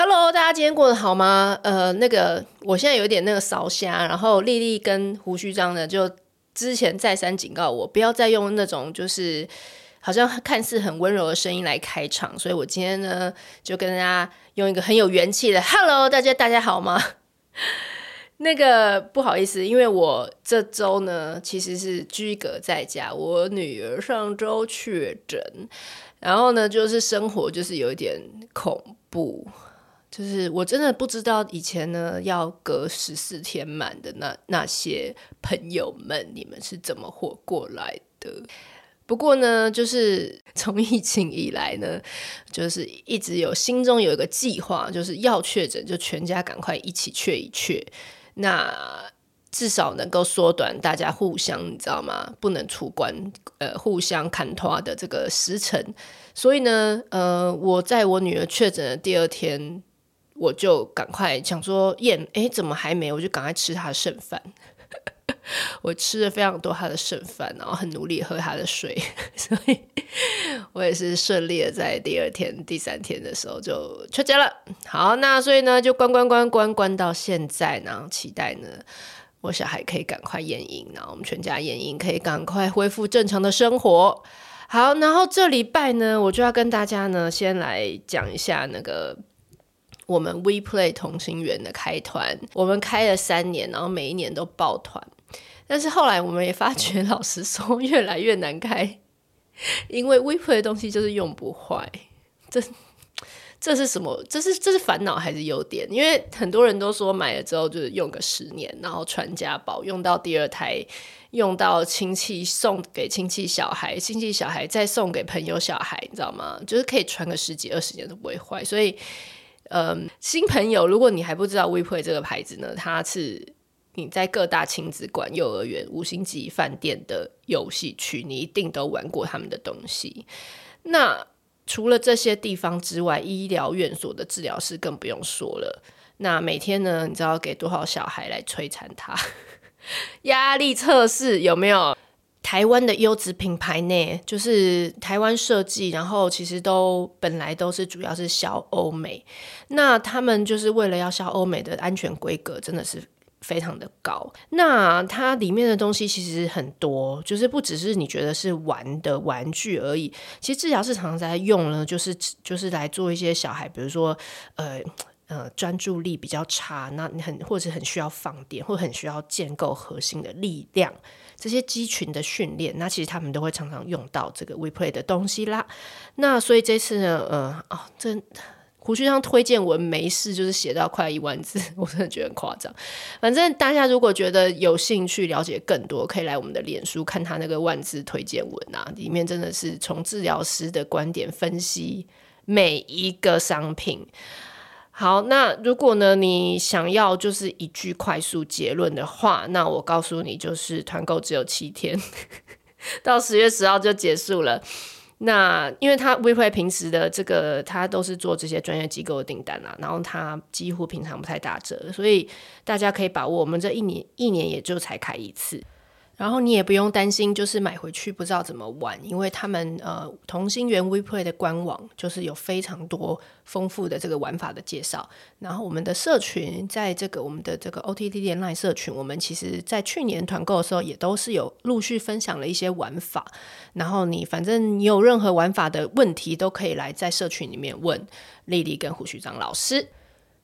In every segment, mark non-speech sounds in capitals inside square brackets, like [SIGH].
Hello，大家今天过得好吗？呃，那个我现在有点那个烧声，然后丽丽跟胡须章呢，就之前再三警告我，不要再用那种就是好像看似很温柔的声音来开场，所以我今天呢就跟大家用一个很有元气的 Hello，大家大家好吗？[LAUGHS] 那个不好意思，因为我这周呢其实是居隔在家，我女儿上周确诊，然后呢就是生活就是有一点恐怖。就是我真的不知道以前呢要隔十四天满的那那些朋友们，你们是怎么活过来的？不过呢，就是 [LAUGHS] 从疫情以来呢，就是一直有心中有一个计划，就是要确诊就全家赶快一起确一确，那至少能够缩短大家互相你知道吗？不能出关呃互相看拖的这个时程。所以呢，呃，我在我女儿确诊的第二天。我就赶快想说验，哎，怎么还没？我就赶快吃他的剩饭。[LAUGHS] 我吃了非常多他的剩饭，然后很努力喝他的水，[LAUGHS] 所以我也是顺利的在第二天、第三天的时候就出家了。好，那所以呢，就关关关关关到现在，然后期待呢，我小孩可以赶快验阴，然后我们全家验阴，可以赶快恢复正常的生活。好，然后这礼拜呢，我就要跟大家呢，先来讲一下那个。我们 WePlay 同心圆的开团，我们开了三年，然后每一年都爆团，但是后来我们也发觉，老实说越来越难开，因为 WePlay 的东西就是用不坏，这这是什么？这是这是烦恼还是优点？因为很多人都说买了之后就是用个十年，然后传家宝，用到第二胎，用到亲戚送给亲戚小孩，亲戚小孩再送给朋友小孩，你知道吗？就是可以传个十几二十年都不会坏，所以。嗯，新朋友，如果你还不知道 WePlay 这个牌子呢，它是你在各大亲子馆、幼儿园、五星级饭店的游戏区，你一定都玩过他们的东西。那除了这些地方之外，医疗院所的治疗师更不用说了。那每天呢，你知道给多少小孩来摧残他？[LAUGHS] 压力测试有没有？台湾的优质品牌呢，就是台湾设计，然后其实都本来都是主要是销欧美，那他们就是为了要销欧美的安全规格，真的是非常的高。那它里面的东西其实很多，就是不只是你觉得是玩的玩具而已，其实治疗室常常在用呢，就是就是来做一些小孩，比如说呃呃专注力比较差，那你很或者很需要放电，或很需要建构核心的力量。这些肌群的训练，那其实他们都会常常用到这个 WePlay 的东西啦。那所以这次呢，呃，哦，这胡须上推荐文没事，就是写到快一万字，我真的觉得很夸张。反正大家如果觉得有兴趣了解更多，可以来我们的脸书看他那个万字推荐文啊，里面真的是从治疗师的观点分析每一个商品。好，那如果呢，你想要就是一句快速结论的话，那我告诉你，就是团购只有七天，到十月十号就结束了。那因为他 WePay 平时的这个，他都是做这些专业机构的订单啦，然后他几乎平常不太打折，所以大家可以把握我们这一年，一年也就才开一次。然后你也不用担心，就是买回去不知道怎么玩，因为他们呃同心圆 WePlay 的官网就是有非常多丰富的这个玩法的介绍。然后我们的社群，在这个我们的这个 OTT Line 社群，我们其实在去年团购的时候也都是有陆续分享了一些玩法。然后你反正你有任何玩法的问题，都可以来在社群里面问丽丽跟胡旭章老师。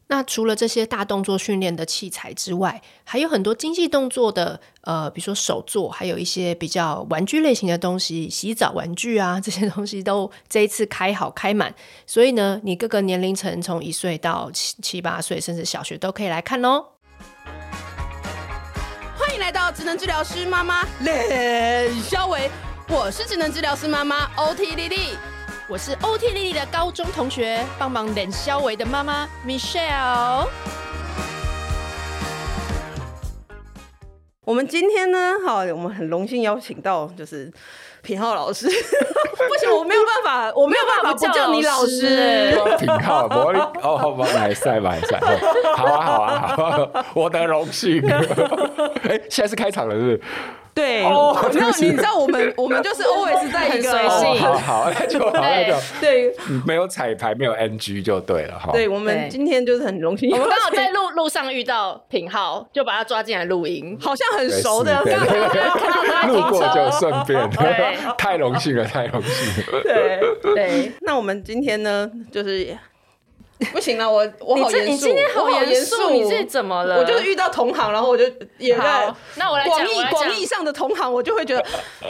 那除了这些大动作训练的器材之外，还有很多精细动作的，呃，比如说手作，还有一些比较玩具类型的东西，洗澡玩具啊，[LAUGHS] 这些东西都这一次开好开满，所以呢，你各个年龄层从一岁到七七八岁，甚至小学都可以来看哦。欢迎来到职能治疗师妈妈李肖维，我是职能治疗师妈妈 OT 丽丽。我是 OT 丽丽的高中同学，帮忙冷肖维的妈妈 Michelle。我们今天呢，好，我们很荣幸邀请到就是品浩老师。[LAUGHS] 不行，我没有办法，我没有办法不叫你老师。品浩，我哦，好吧，来赛吧，[LAUGHS] 来赛。好啊，好啊，好啊，我的荣幸。[LAUGHS] 哎，现在是开场了，是不是？对，[LAUGHS] 然后你知道我们 [LAUGHS] 我们就是 always 在一个很随性好好，那就好，那就对，没有彩排，没有 NG 就对了哈。对，我们今天就是很荣幸，我们刚好在路路上遇到品浩，就把他抓进来录音，好像很熟的，对对对看到他路过就顺便，对，太荣幸了，太荣幸了。对对，那我们今天呢，就是。[LAUGHS] 不行了，我我好严肃，你今天好严肃，你这怎么了？我就是遇到同行，然后我就也在那我来广义广义上的同行，我就会觉得、[LAUGHS]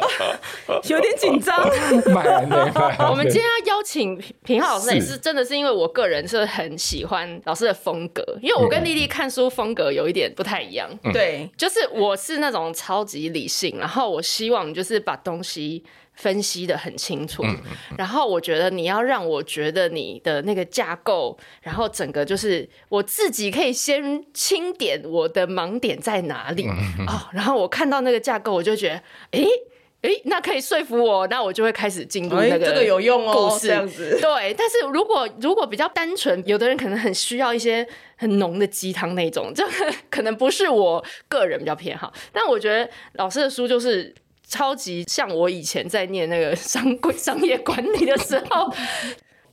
啊、有点紧张。[LAUGHS] 我们今天要邀请平浩老师，也是真的是因为我个人是很喜欢老师的风格，因为我跟丽丽看书风格有一点不太一样。对，就是我是那种超级理性，然后我希望就是把东西。分析的很清楚，然后我觉得你要让我觉得你的那个架构，然后整个就是我自己可以先清点我的盲点在哪里、哦，然后我看到那个架构，我就觉得，诶诶，那可以说服我，那我就会开始进入那个这个有用哦故事这样子。对，但是如果如果比较单纯，有的人可能很需要一些很浓的鸡汤那种，这可能不是我个人比较偏好。但我觉得老师的书就是。超级像我以前在念那个商规 [LAUGHS] 商业管理的时候。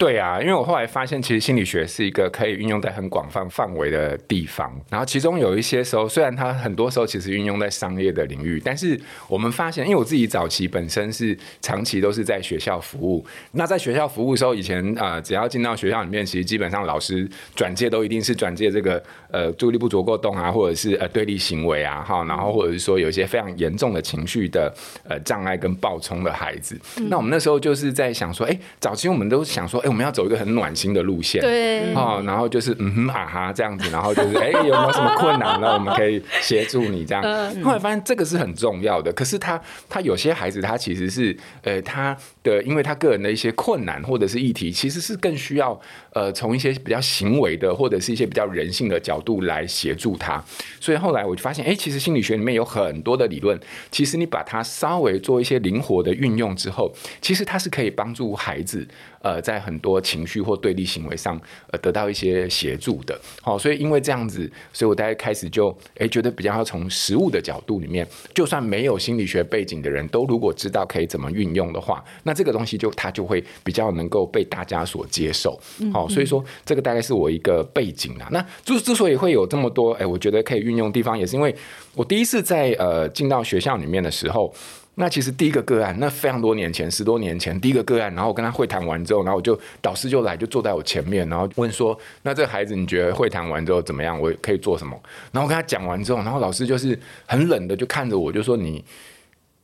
对啊，因为我后来发现，其实心理学是一个可以运用在很广泛范围的地方。然后其中有一些时候，虽然它很多时候其实运用在商业的领域，但是我们发现，因为我自己早期本身是长期都是在学校服务。那在学校服务的时候，以前啊、呃，只要进到学校里面，其实基本上老师转介都一定是转介这个呃注意力不足过动啊，或者是呃对立行为啊，哈，然后或者是说有一些非常严重的情绪的呃障碍跟暴冲的孩子。嗯、那我们那时候就是在想说，哎，早期我们都想说，哎。我们要走一个很暖心的路线，对，哦，然后就是嗯哼啊哈这样子，然后就是 [LAUGHS] 哎、欸、有没有什么困难呢？我们可以协助你这样。后来发现这个是很重要的，可是他他有些孩子他其实是呃他的，因为他个人的一些困难或者是议题，其实是更需要呃从一些比较行为的或者是一些比较人性的角度来协助他。所以后来我就发现，哎、欸，其实心理学里面有很多的理论，其实你把它稍微做一些灵活的运用之后，其实它是可以帮助孩子。呃，在很多情绪或对立行为上，呃，得到一些协助的，好，所以因为这样子，所以我大概开始就，哎、欸，觉得比较要从实物的角度里面，就算没有心理学背景的人都如果知道可以怎么运用的话，那这个东西就它就会比较能够被大家所接受，好，所以说这个大概是我一个背景啦。那之之所以会有这么多，我觉得可以运用的地方，也是因为我第一次在呃进到学校里面的时候。那其实第一个个案，那非常多年前，十多年前第一个个案，然后我跟他会谈完之后，然后我就导师就来，就坐在我前面，然后问说：“那这个孩子你觉得会谈完之后怎么样？我可以做什么？”然后我跟他讲完之后，然后老师就是很冷的就看着我，就说：“你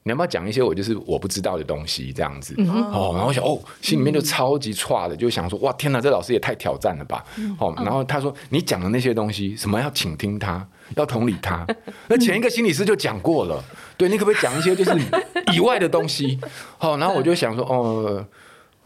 你要不要讲一些我就是我不知道的东西？”这样子、嗯、哦，然后我想哦，心里面就超级差的，就想说：“哇，天哪，这老师也太挑战了吧！”哦，然后他说：“你讲的那些东西，什么要倾听他，要同理他。”那前一个心理师就讲过了。对，你可不可以讲一些就是以外的东西？好，然后我就想说，哦。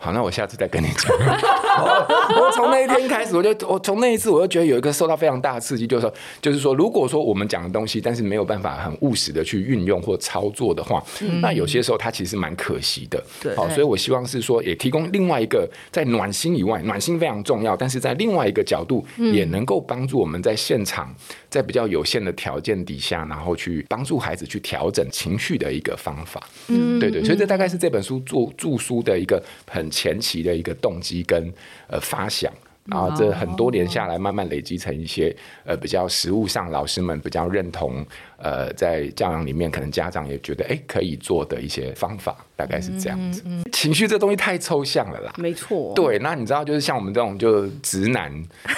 好，那我下次再跟你讲。[LAUGHS] 我从那一天开始，我就我从那一次，我就觉得有一个受到非常大的刺激，就是说，就是说，如果说我们讲的东西，但是没有办法很务实的去运用或操作的话，嗯、那有些时候它其实蛮可惜的。对，好，所以我希望是说，也提供另外一个在暖心以外，暖心非常重要，但是在另外一个角度，也能够帮助我们在现场，在比较有限的条件底下，然后去帮助孩子去调整情绪的一个方法。嗯，对对，所以这大概是这本书著著书的一个很。前期的一个动机跟呃发想。然后这很多年下来，慢慢累积成一些呃比较实物上老师们比较认同，呃，在教养里面可能家长也觉得哎可以做的一些方法，大概是这样子。嗯嗯、情绪这东西太抽象了啦，没错。对，那你知道就是像我们这种就直男，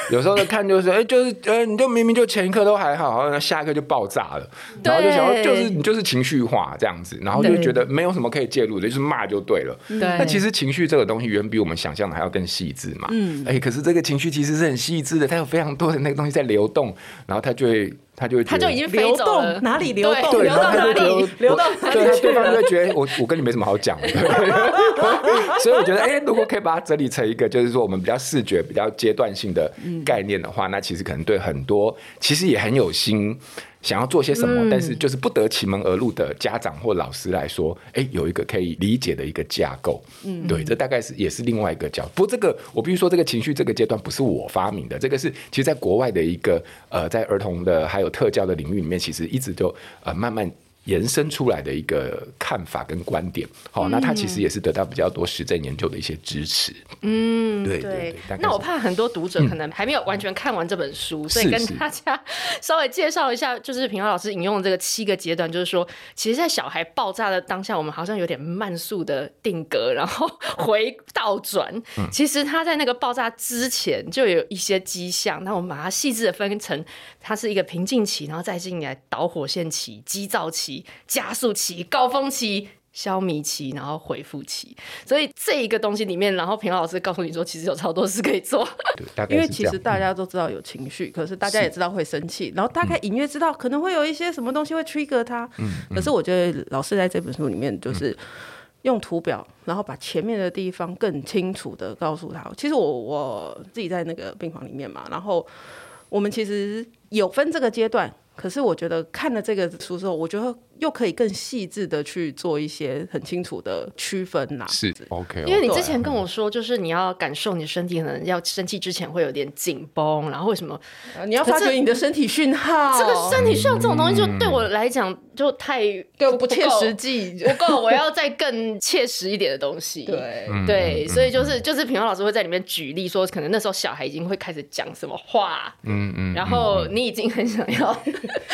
有时候看就是哎就是呃你就明明就前一刻都还好，然后下一刻就爆炸了，然后就想要就是你就是情绪化这样子，然后就觉得没有什么可以介入的，就是骂就对了。对。那其实情绪这个东西远比我们想象的还要更细致嘛。嗯。哎，可是。这个情绪其实是很细致的，它有非常多的那个东西在流动，然后它就会，它就会，它就已经流动哪里流动，对，流到哪里，流到哪里，对，对方就会觉得我我跟你没什么好讲的，[LAUGHS] 所以我觉得，哎，如果可以把它整理成一个，就是说我们比较视觉、比较阶段性的概念的话，那其实可能对很多其实也很有心。想要做些什么，嗯、但是就是不得其门而入的家长或老师来说，哎、欸，有一个可以理解的一个架构，嗯，对，这大概是也是另外一个角度。不过这个我必须说，这个情绪这个阶段不是我发明的，这个是其实在国外的一个呃，在儿童的还有特教的领域里面，其实一直就呃慢慢延伸出来的一个看法跟观点，好，那他其实也是得到比较多实证研究的一些支持。嗯，对对对。那我怕很多读者可能还没有完全看完这本书，所以跟大家稍微介绍一下，就是平华老师引用的这个七个阶段，就是说，其实，在小孩爆炸的当下，我们好像有点慢速的定格，然后 [LAUGHS] 回倒转。其实他在那个爆炸之前就有一些迹象，那我们把它细致的分成，它是一个平静期，然后再进来导火线期、急躁期。加速期、高峰期、消弭期，然后恢复期，所以这一个东西里面，然后品华老师告诉你说，其实有超多事可以做。[LAUGHS] 因为其实大家都知道有情绪，可是大家也知道会生气，然后大概隐约知道可能会有一些什么东西会 trigger 他。可是我觉得老师在这本书里面就是用图表，然后把前面的地方更清楚的告诉他。其实我我自己在那个病房里面嘛，然后我们其实有分这个阶段。可是我觉得看了这个书之后，我觉得又可以更细致的去做一些很清楚的区分呐。是 OK，因为你之前跟我说，就是你要感受你的身体可能要生气之前会有点紧绷，然后为什么？你要发觉你的身体讯号。这个身体讯号这种东西，就对我来讲就太不不切实际，不够。我要再更切实一点的东西。对对，所以就是就是品华老师会在里面举例说，可能那时候小孩已经会开始讲什么话，嗯嗯，然后你已经很想要。[LAUGHS]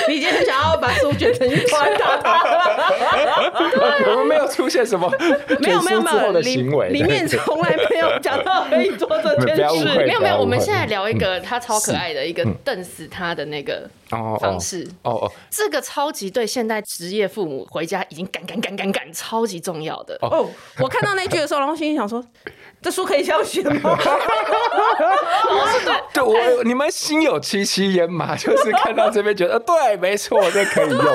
你已经很想要把书卷成一团，[LAUGHS] 我们没有出现什么 [LAUGHS] 没有没有没有的行为，里面从来没有讲到可以做这件事。[LAUGHS] 没有没有，我们现在聊一个他超可爱的一个瞪死他的那个方式。哦哦，这个超级对现代职业父母回家已经赶赶赶赶赶，超级重要的。哦，我看到那句的时候，然后心里想说。这书可以这样写吗？对，我你们心有戚戚焉嘛，就是看到这边觉得，对，没错，这可以用。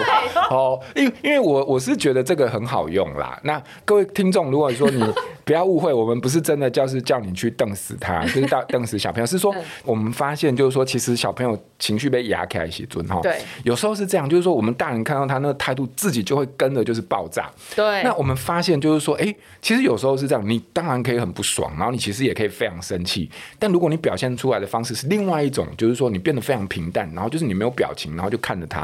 哦，因因为我我是觉得这个很好用啦。那各位听众，如果说你 [LAUGHS] 不要误会，我们不是真的就是叫你去瞪死他，[LAUGHS] 就是瞪瞪死小朋友，是说我们发现就是说，其实小朋友情绪被压开写尊哈。对，有时候是这样，就是说我们大人看到他那个态度，自己就会跟着就是爆炸。对，那我们发现就是说，哎，其实有时候是这样，你当然可以很不。爽，然后你其实也可以非常生气，但如果你表现出来的方式是另外一种，就是说你变得非常平淡，然后就是你没有表情，然后就看着他，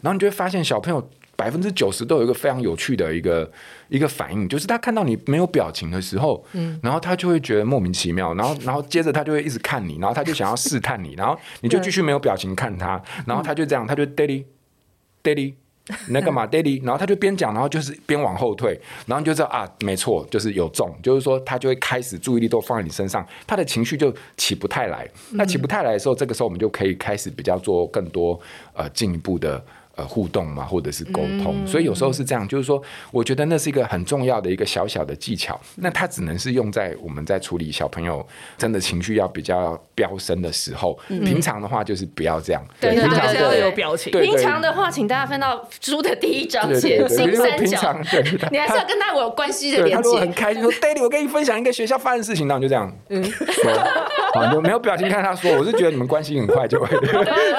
然后你就会发现小朋友百分之九十都有一个非常有趣的一个一个反应，就是他看到你没有表情的时候，嗯，然后他就会觉得莫名其妙，然后然后接着他就会一直看你，然后他就想要试探你，然后你就继续没有表情看他，然后他就这样，他就 daddy daddy。你在干嘛，Daddy？然后他就边讲，然后就是边往后退，然后你就知道啊，没错，就是有中，就是说他就会开始注意力都放在你身上，他的情绪就起不太来。那起不太来的时候，这个时候我们就可以开始比较做更多呃进一步的。呃，互动嘛，或者是沟通，所以有时候是这样，就是说，我觉得那是一个很重要的一个小小的技巧。那它只能是用在我们在处理小朋友真的情绪要比较飙升的时候。平常的话就是不要这样。对，平常要有表情。平常的话，请大家翻到书的第一章节金三角。对，你还是要跟他有关系的连接。他如果很开心说：“Daddy，我跟你分享一个学校发生的事情。”那我就这样。嗯。好，没有表情看他说，我是觉得你们关系很快就会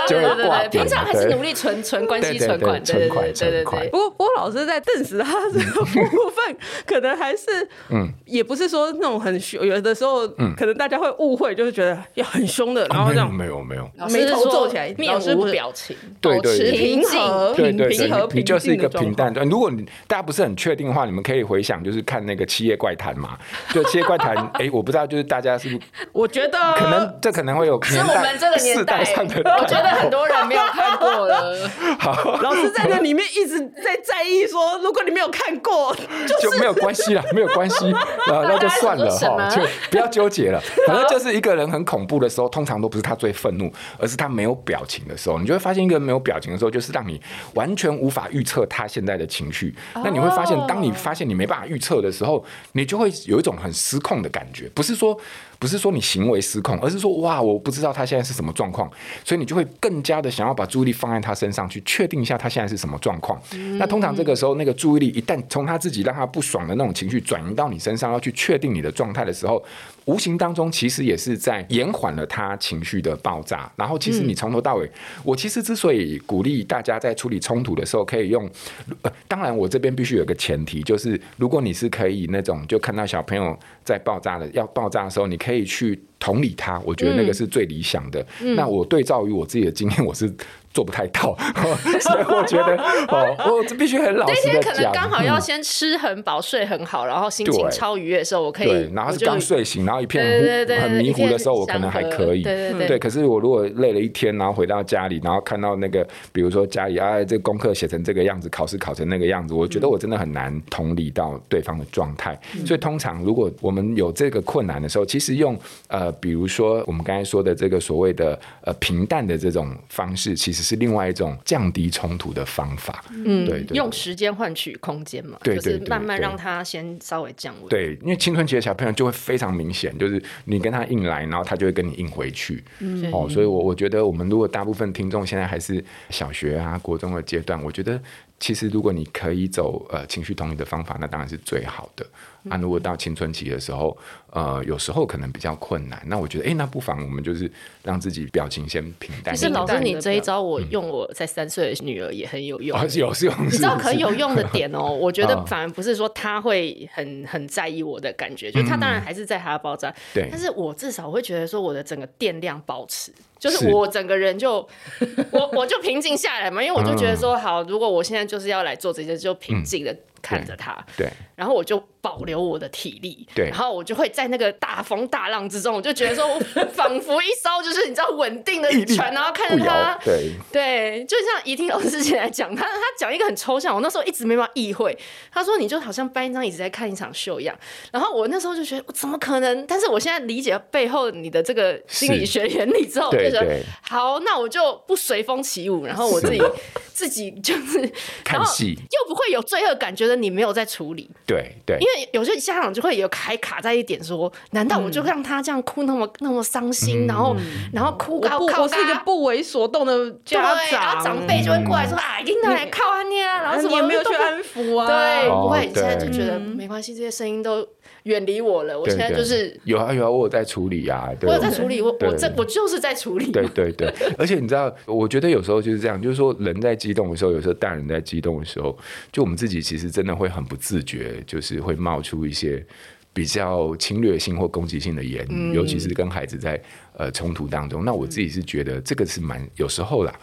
就会挂。平常还是努力存存关系。存款，对对对对对。不过，不过老师在证实他这个部分，可能还是，嗯，也不是说那种很凶，有的时候，嗯，可能大家会误会，就是觉得要很凶的，然后这样，没有没有，眉头皱起来，面无表情，保持平静，对对平和，你就是一个平淡。如果你大家不是很确定的话，你们可以回想，就是看那个《七夜怪谈》嘛，就《七夜怪谈》。哎，我不知道，就是大家是不是？[LAUGHS] 我觉得可能这可能会有，是我们这个年代上的，我觉得很多人没有看过了。[LAUGHS] 好。[LAUGHS] 老师在那里面一直在在意说，如果你没有看过，就没有关系了，[LAUGHS] 没有关系，那就算了哈，就不要纠结了。[LAUGHS] 反正就是一个人很恐怖的时候，通常都不是他最愤怒，而是他没有表情的时候。你就会发现，一个人没有表情的时候，就是让你完全无法预测他现在的情绪。那你会发现，当你发现你没办法预测的时候，你就会有一种很失控的感觉，不是说。不是说你行为失控，而是说哇，我不知道他现在是什么状况，所以你就会更加的想要把注意力放在他身上，去确定一下他现在是什么状况。那通常这个时候，那个注意力一旦从他自己让他不爽的那种情绪转移到你身上，要去确定你的状态的时候，无形当中其实也是在延缓了他情绪的爆炸。然后，其实你从头到尾，我其实之所以鼓励大家在处理冲突的时候可以用，呃，当然我这边必须有个前提，就是如果你是可以那种就看到小朋友在爆炸的要爆炸的时候，你可以。去同理他，我觉得那个是最理想的。那我对照于我自己的经验，我是做不太到，[LAUGHS] 所以我觉得哦，我这必须很老实的讲。那天可能刚好要先吃很饱、睡很好，然后心情超愉悦的时候，我可以。对然后是刚睡醒，然后一片很迷糊的时候，我可能还可以。对对对。可是我如果累了一天，然后回到家里，然后看到那个，比如说家里啊，这个功课写成这个样子，考试考成那个样子，我觉得我真的很难同理到对方的状态。所以通常如果我们有这个困难的时候，其实用呃，比如说我们刚才说的这个所谓的呃平淡的这种方式，其实是另外一种降低冲突的方法。嗯，对，用时间换取空间嘛，就是慢慢让他先稍微降温。对，因为青春期的小朋友就会非常明显，就是你跟他硬来，然后他就会跟你硬回去。嗯，哦，所以我我觉得我们如果大部分听众现在还是小学啊、国中的阶段，我觉得。其实，如果你可以走呃情绪同理的方法，那当然是最好的。啊、如果到青春期的时候，呃，有时候可能比较困难，那我觉得，哎、欸，那不妨我们就是让自己表情先平淡。可是老师，你这一招我用我在三岁的女儿也很有用，嗯、有是用。你知道很有用的点哦，我觉得反而不是说他会很很在意我的感觉，嗯、就他当然还是在他的爆炸，对。但是我至少会觉得说我的整个电量保持。就是我整个人就，我我就平静下来嘛，因为我就觉得说，好，如果我现在就是要来做这些，就平静的看着他，对，然后我就保留我的体力，对，然后我就会在那个大风大浪之中，我就觉得说，我 [LAUGHS] 仿佛一艘就是你知道稳定的船，然后看着他，对，对，就像怡婷老师之前来讲，他他讲一个很抽象，我那时候一直没办法意会，他说你就好像搬一张椅子在看一场秀一样，然后我那时候就觉得我怎么可能？但是我现在理解背后你的这个心理学原理之后，我就觉得好，那我就不随风起舞，然后我自己自己就是 [LAUGHS] 看戏，又不会有罪恶感觉得。你没有在处理，对对，因为有些家长就会有还卡在一点说，难道我就让他这样哭那么那么伤心，然后然后哭高靠，我是一个不为所动的家长，然后长。辈就会过来说啊，应该来靠他念啊，然后什么也没有去安抚啊，对，不会，现在就觉得没关系，这些声音都远离我了。我现在就是有啊有啊，我有在处理啊，我有在处理，我我这我就是在处理。对对对，[LAUGHS] 而且你知道，我觉得有时候就是这样，就是说人在激动的时候，有时候大人在激动的时候，就我们自己其实真的会很不自觉，就是会冒出一些比较侵略性或攻击性的言语，尤其是跟孩子在呃冲突当中。那我自己是觉得这个是蛮有时候啦，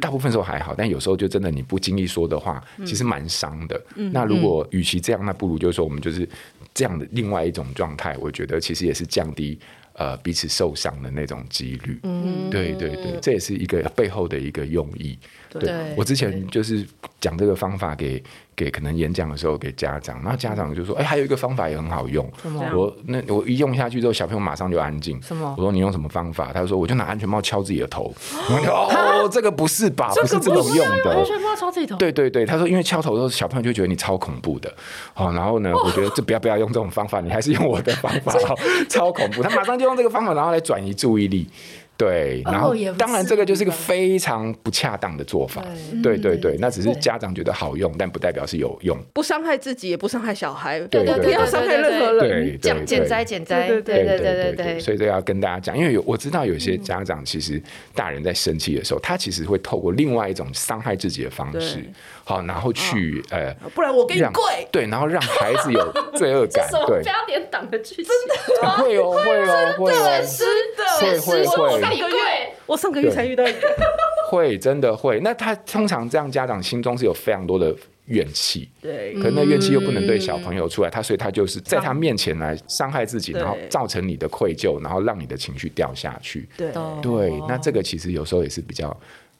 大部分时候还好，但有时候就真的你不经意说的话，其实蛮伤的。那如果与其这样，那不如就是说我们就是。这样的另外一种状态，我觉得其实也是降低呃彼此受伤的那种几率。嗯，对对对，这也是一个背后的一个用意。对，我之前就是讲这个方法给。给可能演讲的时候给家长，然后家长就说：“哎、欸，还有一个方法也很好用。”我那我一用下去之后，小朋友马上就安静。我说：“你用什么方法？”他就说：“我就拿安全帽敲自己的头。[GASPS] ”哦，这个不是吧？不是这种用的。安全帽敲自己头？对对对，他说：“因为敲头的时候，小朋友就觉得你超恐怖的。”好，然后呢，我觉得这不要不要用这种方法，你还是用我的方法，[LAUGHS] 超恐怖。他马上就用这个方法，然后来转移注意力。对，然后当然这个就是一个非常不恰当的做法。对对对，那只是家长觉得好用，但不代表是有用。不伤害自己，也不伤害小孩。对对，不要伤害任何人。减减灾减灾。对对对对对。所以这要跟大家讲，因为有我知道有些家长其实大人在生气的时候，他其实会透过另外一种伤害自己的方式，好，然后去呃，不然我给你跪。对，然后让孩子有 [LAUGHS] 罪恶感。对，不要点挡的剧情。真的会哦会哦会哦，真的会会会。上个月，我上个月才遇到一个，[LAUGHS] 会真的会。那他通常这样，家长心中是有非常多的怨气，对，可那怨气又不能对小朋友出来，他所以他就是在他面前来伤害自己，然后造成你的愧疚，然后让你的情绪掉下去。对对，那这个其实有时候也是比较，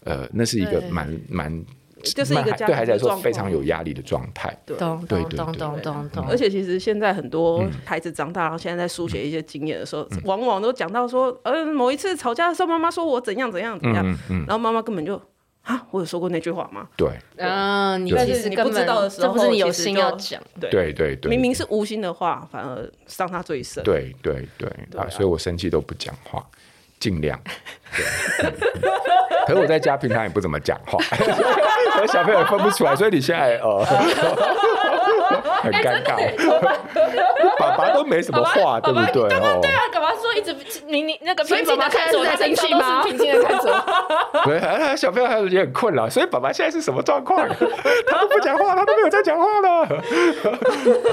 呃，那是一个蛮蛮。就是一个家对孩子来说非常有压力的状态，对对对对，而且其实现在很多孩子长大，然后现在在书写一些经验的时候，往往都讲到说，呃，某一次吵架的时候，妈妈说我怎样怎样怎样，然后妈妈根本就啊，我有说过那句话吗？对，嗯，你其实你不知道的时候，这不是你有心要讲，对对对对，明明是无心的话，反而伤他最深。对对对啊，所以我生气都不讲话。尽量，可是我在家平常也不怎么讲话，[LAUGHS] 我小朋友分不出来，所以你现在呃 [LAUGHS] 很尴尬。爸爸都没什么话，对不对？刚刚对啊，干嘛说一直你你那个所以爸爸看着我在生气吗？平静的看着我。[LAUGHS] 对，小朋友还也很困扰，所以爸爸现在是什么状况？[LAUGHS] 他都不讲话，他都没有在讲话了。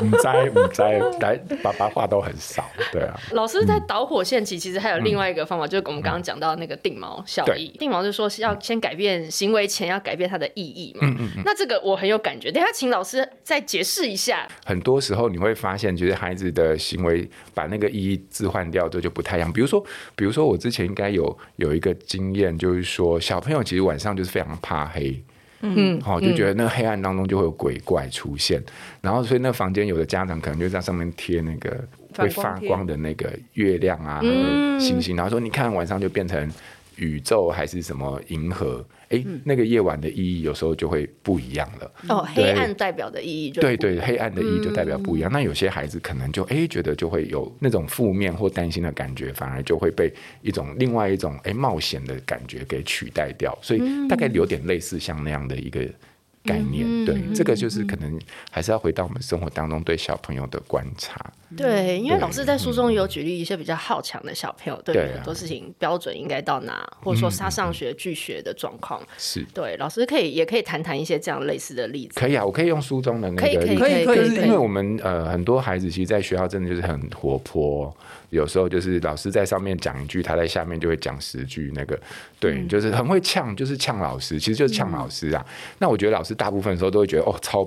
唔在唔在，来爸爸话都很少。对啊，老师在导火线期其实还有另外一个方法，就是我们刚刚讲到那个定锚效应。定锚就是说是要先改变行为前要改变它的意义嘛。那这个我很有感觉，等下请老师再解释一下。很多时候你会发现，就是孩子的行为把那个意义置换掉这就不太一样。比如说，比如说我之前应该有有一个经验，就是说小朋友其实晚上就是非常怕黑，嗯，好，就觉得那个黑暗当中就会有鬼怪出现，嗯、然后所以那房间有的家长可能就在上面贴那个会发光的那个月亮啊、星星，然后说你看晚上就变成。宇宙还是什么银河？哎、欸，那个夜晚的意义有时候就会不一样了。哦，黑暗代表的意义就对对，黑暗的意义就代表不一样。嗯、那有些孩子可能就哎、欸、觉得就会有那种负面或担心的感觉，反而就会被一种另外一种哎、欸、冒险的感觉给取代掉。所以大概有点类似像那样的一个。概念，对，这个就是可能还是要回到我们生活当中对小朋友的观察。对，因为老师在书中有举例一些比较好强的小朋友，对很多事情标准应该到哪，或者说他上学拒学的状况，是对老师可以也可以谈谈一些这样类似的例子。可以啊，我可以用书中的那个，可以可以可以，就是因为我们呃很多孩子其实在学校真的就是很活泼。有时候就是老师在上面讲一句，他在下面就会讲十句。那个对，嗯、就是很会呛，就是呛老师，其实就是呛老师啊。嗯、那我觉得老师大部分时候都会觉得哦，超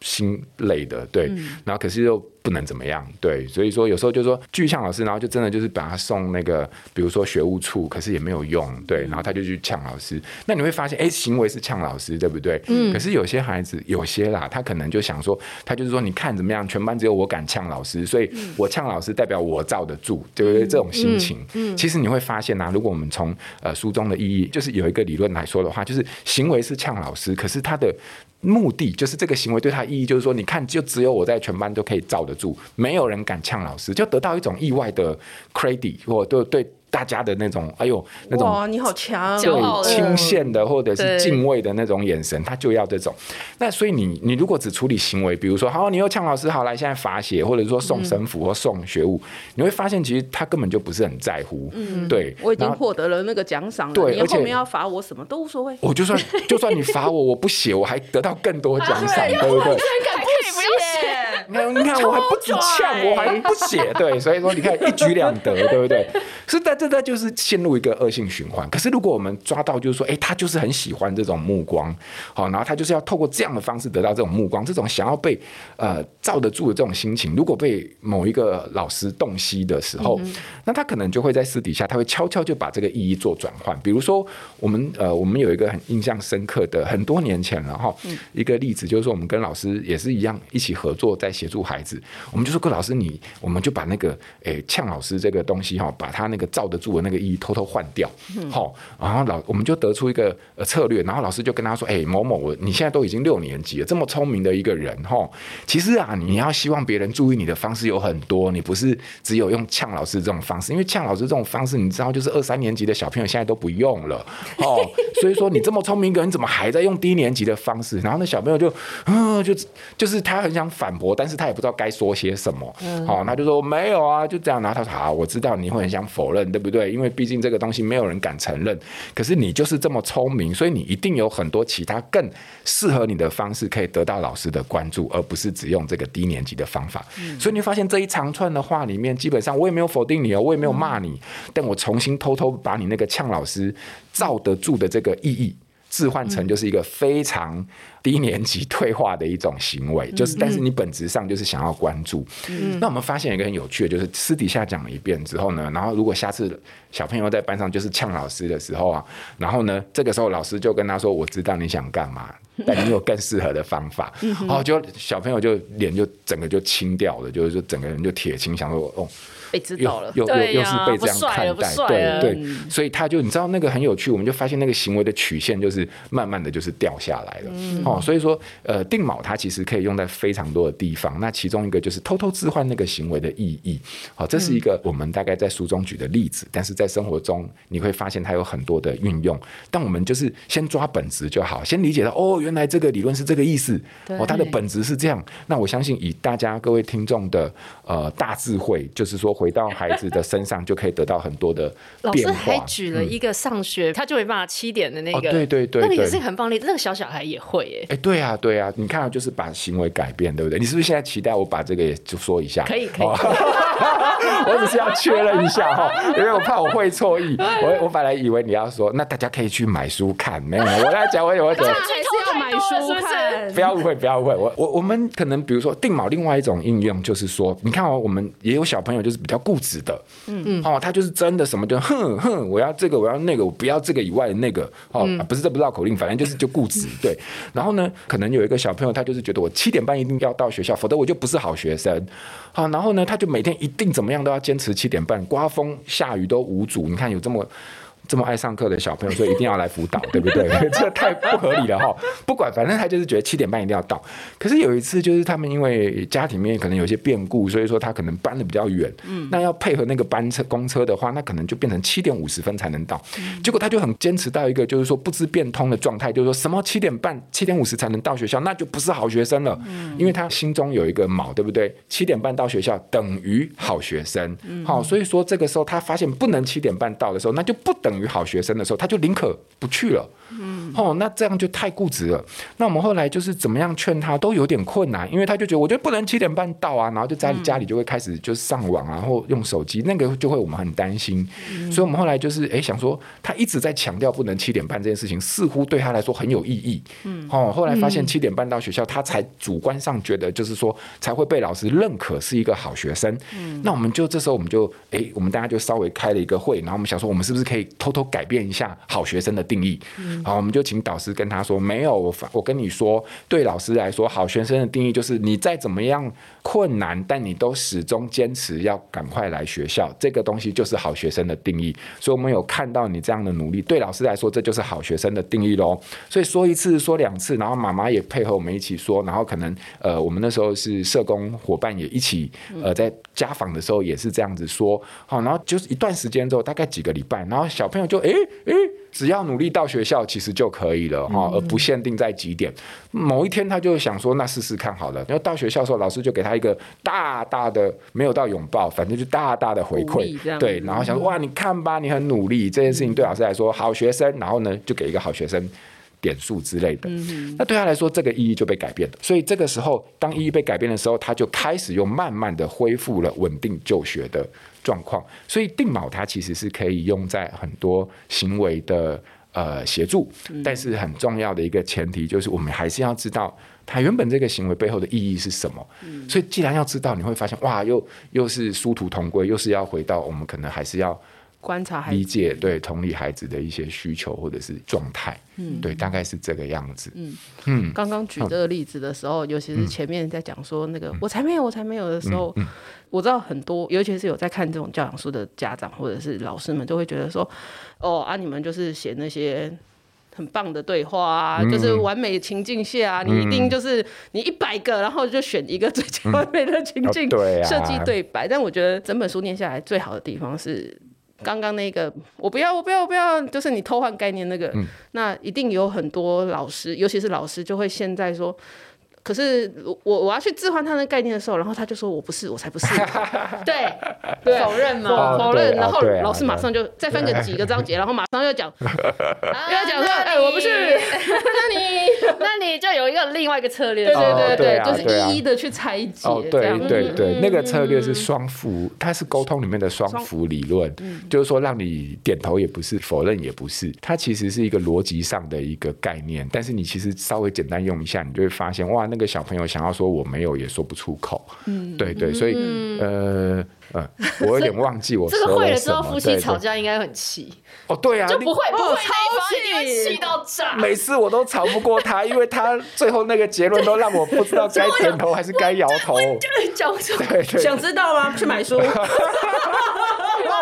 心累的，对。嗯、然后可是又。不能怎么样，对，所以说有时候就说拒呛老师，然后就真的就是把他送那个，比如说学务处，可是也没有用，对，然后他就去呛老师。那你会发现，哎，行为是呛老师，对不对？嗯。可是有些孩子，有些啦，他可能就想说，他就是说，你看怎么样，全班只有我敢呛老师，所以我呛老师代表我罩得住，对不对？这种心情，嗯。其实你会发现啊，如果我们从呃书中的意义，就是有一个理论来说的话，就是行为是呛老师，可是他的目的就是这个行为对他意义，就是说，你看，就只有我在全班都可以罩得住，没有人敢呛老师，就得到一种意外的 credit 或对对。大家的那种，哎呦，那种哇，你好强，对，清羡的或者是敬畏的那种眼神，他就要这种。那所以你你如果只处理行为，比如说，好，你又呛老师，好，来现在罚写，或者说送神符或送学物，你会发现其实他根本就不是很在乎。嗯，对，我已经获得了那个奖赏了，对，而且你后面要罚我什么都无所谓。我就算 [LAUGHS] 就算你罚我，我不写，我还得到更多奖赏，对不对？你看，你看，我还不止呛，我还不写，对，所以说你看一举两得，对不对？是，但这这就是陷入一个恶性循环。可是如果我们抓到，就是说，哎，他就是很喜欢这种目光，好，然后他就是要透过这样的方式得到这种目光，这种想要被呃罩得住的这种心情，如果被某一个老师洞悉的时候，那他可能就会在私底下，他会悄悄就把这个意义做转换。比如说，我们呃，我们有一个很印象深刻的很多年前了哈，一个例子就是说，我们跟老师也是一样一起合作在。协助孩子，我们就说：“郭老师，你我们就把那个诶呛老师这个东西哈，把他那个罩得住的那个一偷偷换掉，好，然后老我们就得出一个呃策略，然后老师就跟他说：‘哎，某某，我你现在都已经六年级了，这么聪明的一个人哈，其实啊，你要希望别人注意你的方式有很多，你不是只有用呛老师这种方式，因为呛老师这种方式，你知道，就是二三年级的小朋友现在都不用了哦，[LAUGHS] 所以说你这么聪明一个人，怎么还在用低年级的方式？然后那小朋友就嗯，就就是他很想反驳，但是他也不知道该说些什么，好、嗯哦，他就说没有啊，就这样。然后他说好，我知道你会很想否认，对不对？因为毕竟这个东西没有人敢承认。可是你就是这么聪明，所以你一定有很多其他更适合你的方式，可以得到老师的关注，而不是只用这个低年级的方法。嗯、所以你发现这一长串的话里面，基本上我也没有否定你哦，我也没有骂你，嗯、但我重新偷偷把你那个呛老师罩得住的这个意义。置换成就是一个非常低年级退化的一种行为，就是但是你本质上就是想要关注。那我们发现一个很有趣的，就是私底下讲了一遍之后呢，然后如果下次小朋友在班上就是呛老师的时候啊，然后呢，这个时候老师就跟他说：“我知道你想干嘛，但你有更适合的方法。”哦，就小朋友就脸就整个就青掉了，就是说整个人就铁青，想说：“哦。”被知道了，又又又是被这样看待，对对，所以他就你知道那个很有趣，我们就发现那个行为的曲线就是慢慢的就是掉下来了，哦，所以说呃定锚它其实可以用在非常多的地方，那其中一个就是偷偷置换那个行为的意义，好，这是一个我们大概在书中举的例子，但是在生活中你会发现它有很多的运用，但我们就是先抓本质就好，先理解到哦，原来这个理论是这个意思，哦，它的本质是这样，那我相信以大家各位听众的呃大智慧，就是说。回到孩子的身上，就可以得到很多的变化。老师还举了一个上学、嗯、他就没办法七点的那个，哦、对对对，那个也是很棒的，那个小小孩也会耶。哎，对啊对啊，你看就是把行为改变，对不对？你是不是现在期待我把这个也就说一下？可以可以，哦、[LAUGHS] 我只是要确认一下哈，因为我怕我会错意。我我本来以为你要说，那大家可以去买书看，没有，我来讲我有我怎么。买书看，不要误会，不要误会。我我我们可能比如说定锚，另外一种应用就是说，你看哦，我们也有小朋友就是比较固执的，嗯嗯，哦，他就是真的什么就哼哼，我要这个，我要那个，我不要这个以外的那个，哦，嗯啊、不是这不是绕口令，反正就是就固执，[LAUGHS] 对。然后呢，可能有一个小朋友，他就是觉得我七点半一定要到学校，否则我就不是好学生，好，然后呢，他就每天一定怎么样都要坚持七点半，刮风下雨都无阻。你看有这么。这么爱上课的小朋友，所以一定要来辅导，[LAUGHS] 对不对？[LAUGHS] 这太不合理了哈！不管，反正他就是觉得七点半一定要到。可是有一次，就是他们因为家庭里面可能有些变故，所以说他可能搬的比较远。嗯，那要配合那个班车公车的话，那可能就变成七点五十分才能到。结果他就很坚持到一个就是说不知变通的状态，就是说什么七点半、七点五十才能到学校，那就不是好学生了。嗯，因为他心中有一个锚，对不对？七点半到学校等于好学生。好，所以说这个时候他发现不能七点半到的时候，那就不等于好学生的时候，他就宁可不去了。嗯，哦，那这样就太固执了。那我们后来就是怎么样劝他都有点困难，因为他就觉得我觉得不能七点半到啊，然后就在家里就会开始就是上网啊，然后用手机，那个就会我们很担心。所以我们后来就是哎想说，他一直在强调不能七点半这件事情，似乎对他来说很有意义。嗯，哦，后来发现七点半到学校，他才主观上觉得就是说才会被老师认可是一个好学生。嗯，那我们就这时候我们就哎我们大家就稍微开了一个会，然后我们想说我们是不是可以偷偷改变一下好学生的定义？嗯，好，我们就请导师跟他说，没有，我我跟你说，对老师来说，好学生的定义就是你再怎么样困难，但你都始终坚持要赶快来学校，这个东西就是好学生的定义。所以，我们有看到你这样的努力，对老师来说，这就是好学生的定义喽。所以说一次，说两次，然后妈妈也配合我们一起说，然后可能呃，我们那时候是社工伙伴也一起呃，在家访的时候也是这样子说，好，然后就是一段时间之后，大概几个礼拜，然后小朋友就诶诶。只要努力到学校，其实就可以了哈，而不限定在几点。某一天，他就想说，那试试看好了。然后到学校的时候，老师就给他一个大大的，没有到拥抱，反正就大大的回馈，对。然后想说，哇，你看吧，你很努力，这件事情对老师来说，好学生。然后呢，就给一个好学生点数之类的。那对他来说，这个意义就被改变了。所以这个时候，当意义被改变的时候，他就开始又慢慢的恢复了稳定就学的状况，所以定锚它其实是可以用在很多行为的呃协助，但是很重要的一个前提就是我们还是要知道它原本这个行为背后的意义是什么。所以既然要知道，你会发现哇，又又是殊途同归，又是要回到我们可能还是要。观察、理解、对同理孩子的一些需求或者是状态，嗯，对，大概是这个样子。嗯。嗯，刚刚举这个例子的时候，尤其是前面在讲说那个“我才没有，我才没有”的时候，我知道很多，尤其是有在看这种教养书的家长或者是老师们，都会觉得说：“哦啊，你们就是写那些很棒的对话啊，就是完美情境下啊，你一定就是你一百个，然后就选一个最完美的情境设计对白。”但我觉得整本书念下来，最好的地方是。刚刚那个，我不要，我不要，我不要，就是你偷换概念那个，嗯、那一定有很多老师，尤其是老师，就会现在说。可是我我要去置换他的概念的时候，然后他就说我不是，我才不是，[LAUGHS] 对，否认嘛，否认，然后老师马上就再分个几个章节，[LAUGHS] 然后马上又讲，[LAUGHS] 又要讲说，哎，我不是，那你那你就有一个另外一个策略，对对对对，就是一一的去拆解，对对对，那个策略是双辅，它是沟通里面的双辅理论，就是说让你点头也不是，否认也不是，它其实是一个逻辑上的一个概念，但是你其实稍微简单用一下，你就会发现哇，那个。那个小朋友想要说我没有，也说不出口。嗯，对对，所以呃呃，我有点忘记我了。这个会了之后，夫妻吵架应该很气。哦，对啊，就不会不会超气，气到炸。[LAUGHS] 每次我都吵不过他，因为他最后那个结论都让我不知道该点头还是该摇头。对对，想知道吗？去买书。[LAUGHS] [LAUGHS]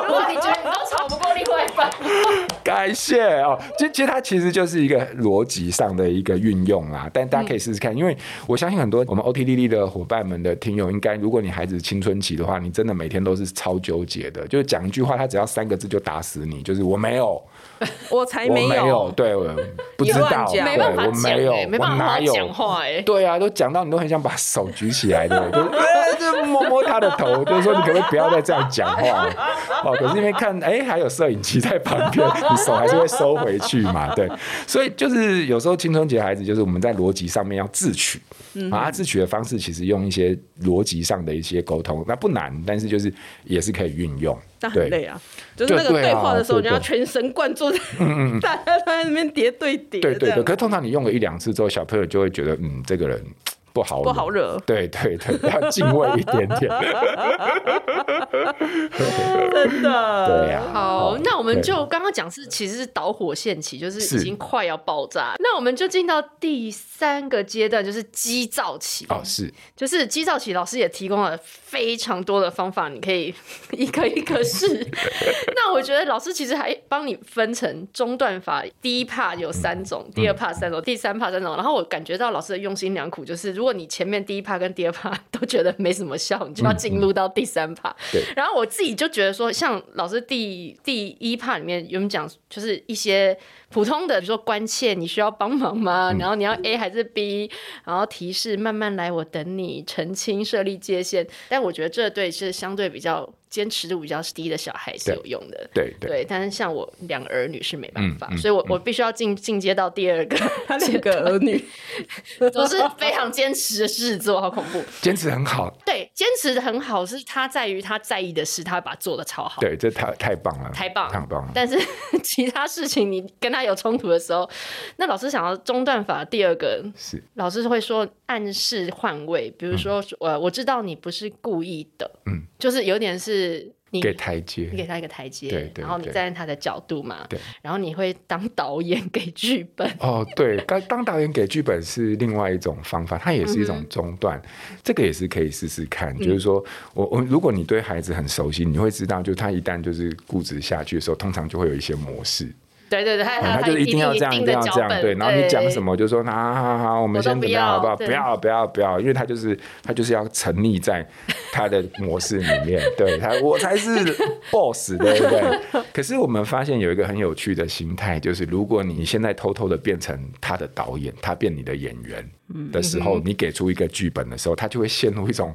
如果你觉得你都吵不过 [LAUGHS] 感谢哦。其其实它其实就是一个逻辑上的一个运用啊，但大家可以试试看，因为我相信很多我们 OTDD 的伙伴们的听友，应该如果你孩子青春期的话，你真的每天都是超纠结的，就是讲一句话，他只要三个字就打死你，就是我没有。[LAUGHS] 我才没有，对，不知道，对，我没有，没办法讲话，哎，对啊，都讲到你都很想把手举起来的，[LAUGHS] 就就摸摸他的头，就是说你可不可以不要再这样讲话 [LAUGHS] 哦？可是因为看，哎、欸，还有摄影机在旁边，你手还是会收回去嘛？对，所以就是有时候青春期孩子，就是我们在逻辑上面要自取，啊，他自取的方式其实用一些逻辑上的一些沟通，那不难，但是就是也是可以运用。那很累啊，就是那个对话的时候，你要全神贯注在，大家 [LAUGHS] 在那边叠对叠。对对对，可是通常你用了一两次之后，小朋友就会觉得，嗯，这个人。不好不好惹，对对对，要敬畏一点点，[LAUGHS] 真的，对呀、啊。好，那我们就刚刚讲是其实是导火线期，就是已经快要爆炸。那我们就进到第三个阶段，就是激躁期。哦，是，就是激躁期，老师也提供了非常多的方法，你可以 [LAUGHS] 一个一个试。[LAUGHS] 那我觉得老师其实还帮你分成中断法，第一 part 有三种，嗯、第二 part 三种，嗯、第三 part 三种。然后我感觉到老师的用心良苦，就是如果你前面第一 part 跟第二 part 都觉得没什么效，你就要进入到第三。对。然后我自己就觉得说，像老师第第一 part 里面有没有讲，就是一些。普通的，比如说关切，你需要帮忙吗？然后你要 A 还是 B？然后提示慢慢来，我等你，澄清设立界限。但我觉得这对是相对比较坚持度比较低的小孩是有用的。对对，对。但是像我两个儿女是没办法，所以我我必须要进进阶到第二个。他两个儿女 [LAUGHS] 都是非常坚持的事做，好恐怖。坚持很好。对，坚持的很好，是他在于他在意的事，他把它做的超好。对，这太太棒了，太棒，太棒了。但是 [LAUGHS] 其他事情你跟他。他有冲突的时候，那老师想要中断法第二个是老师会说暗示换位，比如说呃、嗯，我知道你不是故意的，嗯，就是有点是你给台阶，你给他一个台阶，对，然后你站在他的角度嘛，对，然后你会当导演给剧本，哦，对，当当导演给剧本是另外一种方法，它也是一种中断，嗯、这个也是可以试试看，就是说我我如果你对孩子很熟悉，你会知道，就他一旦就是固执下去的时候，通常就会有一些模式。对对对，他他就一定要这样，一定要这样，对。然后你讲什么，就说好好好，我们先怎么样，好不好？不要不要不要，因为他就是他就是要沉溺在他的模式里面，[LAUGHS] 对他我才是 [LAUGHS] boss，对不对？可是我们发现有一个很有趣的心态，就是如果你现在偷偷的变成他的导演，他变你的演员的时候，你给出一个剧本的时候，他就会陷入一种。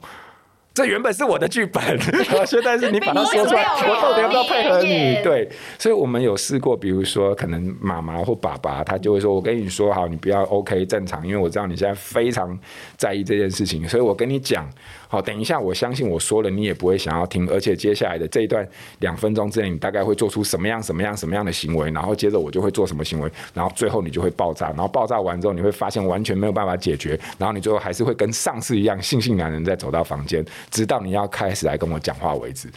这原本是我的剧本，[LAUGHS] [LAUGHS] 现在是你把它说出来，我到底要不要配合你？对，所以我们有试过，比如说可能妈妈或爸爸，他就会说：“我跟你说好，你不要 OK 正常，因为我知道你现在非常在意这件事情，所以我跟你讲。”好，等一下，我相信我说了，你也不会想要听，而且接下来的这一段两分钟之内，你大概会做出什么样、什么样、什么样的行为，然后接着我就会做什么行为，然后最后你就会爆炸，然后爆炸完之后，你会发现完全没有办法解决，然后你最后还是会跟上次一样，悻悻然人再走到房间，直到你要开始来跟我讲话为止。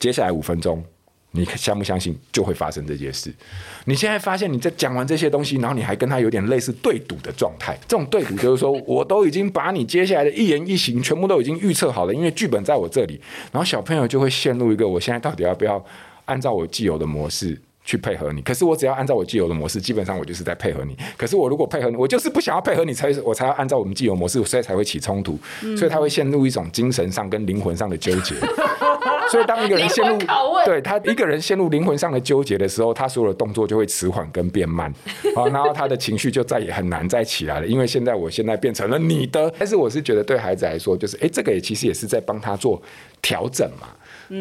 接下来五分钟。你相不相信就会发生这件事？你现在发现你在讲完这些东西，然后你还跟他有点类似对赌的状态。这种对赌就是说，我都已经把你接下来的一言一行全部都已经预测好了，因为剧本在我这里。然后小朋友就会陷入一个：我现在到底要不要按照我既有的模式去配合你？可是我只要按照我既有的模式，基本上我就是在配合你。可是我如果配合你，我就是不想要配合你，才我才要按照我们既有模式，所以才会起冲突。所以他会陷入一种精神上跟灵魂上的纠结。[LAUGHS] 所以，当一个人陷入对他一个人陷入灵魂上的纠结的时候，他所有的动作就会迟缓跟变慢，好，[LAUGHS] 然后他的情绪就再也很难再起来了。因为现在我现在变成了你的，但是我是觉得对孩子来说，就是哎，这个也其实也是在帮他做调整嘛。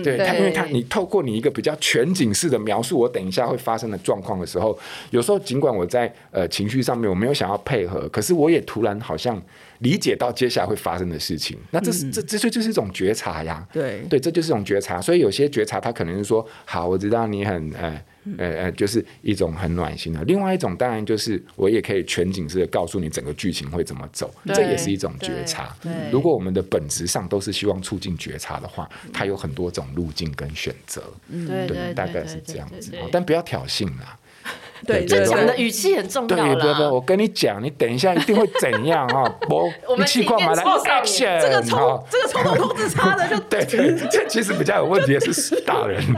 对他，因为他你透过你一个比较全景式的描述，我等一下会发生的状况的时候，有时候尽管我在呃情绪上面我没有想要配合，可是我也突然好像。理解到接下来会发生的事情，那这是、嗯、这这就就是一种觉察呀。对对，这就是一种觉察。所以有些觉察，他可能是说：好，我知道你很呃呃呃，就是一种很暖心的。另外一种当然就是我也可以全景式的告诉你整个剧情会怎么走，这也是一种觉察。如果我们的本质上都是希望促进觉察的话，它有很多种路径跟选择。对，对，大概是这样子。但不要挑衅啦。对，这讲的语气很重要啦。对不对，我跟你讲，你等一下一定会怎样啊？[LAUGHS] 我我们气况买来 action，这个冲这个冲动控制差的就 [LAUGHS] 对对，这其实比较有问题的是大人。[LAUGHS]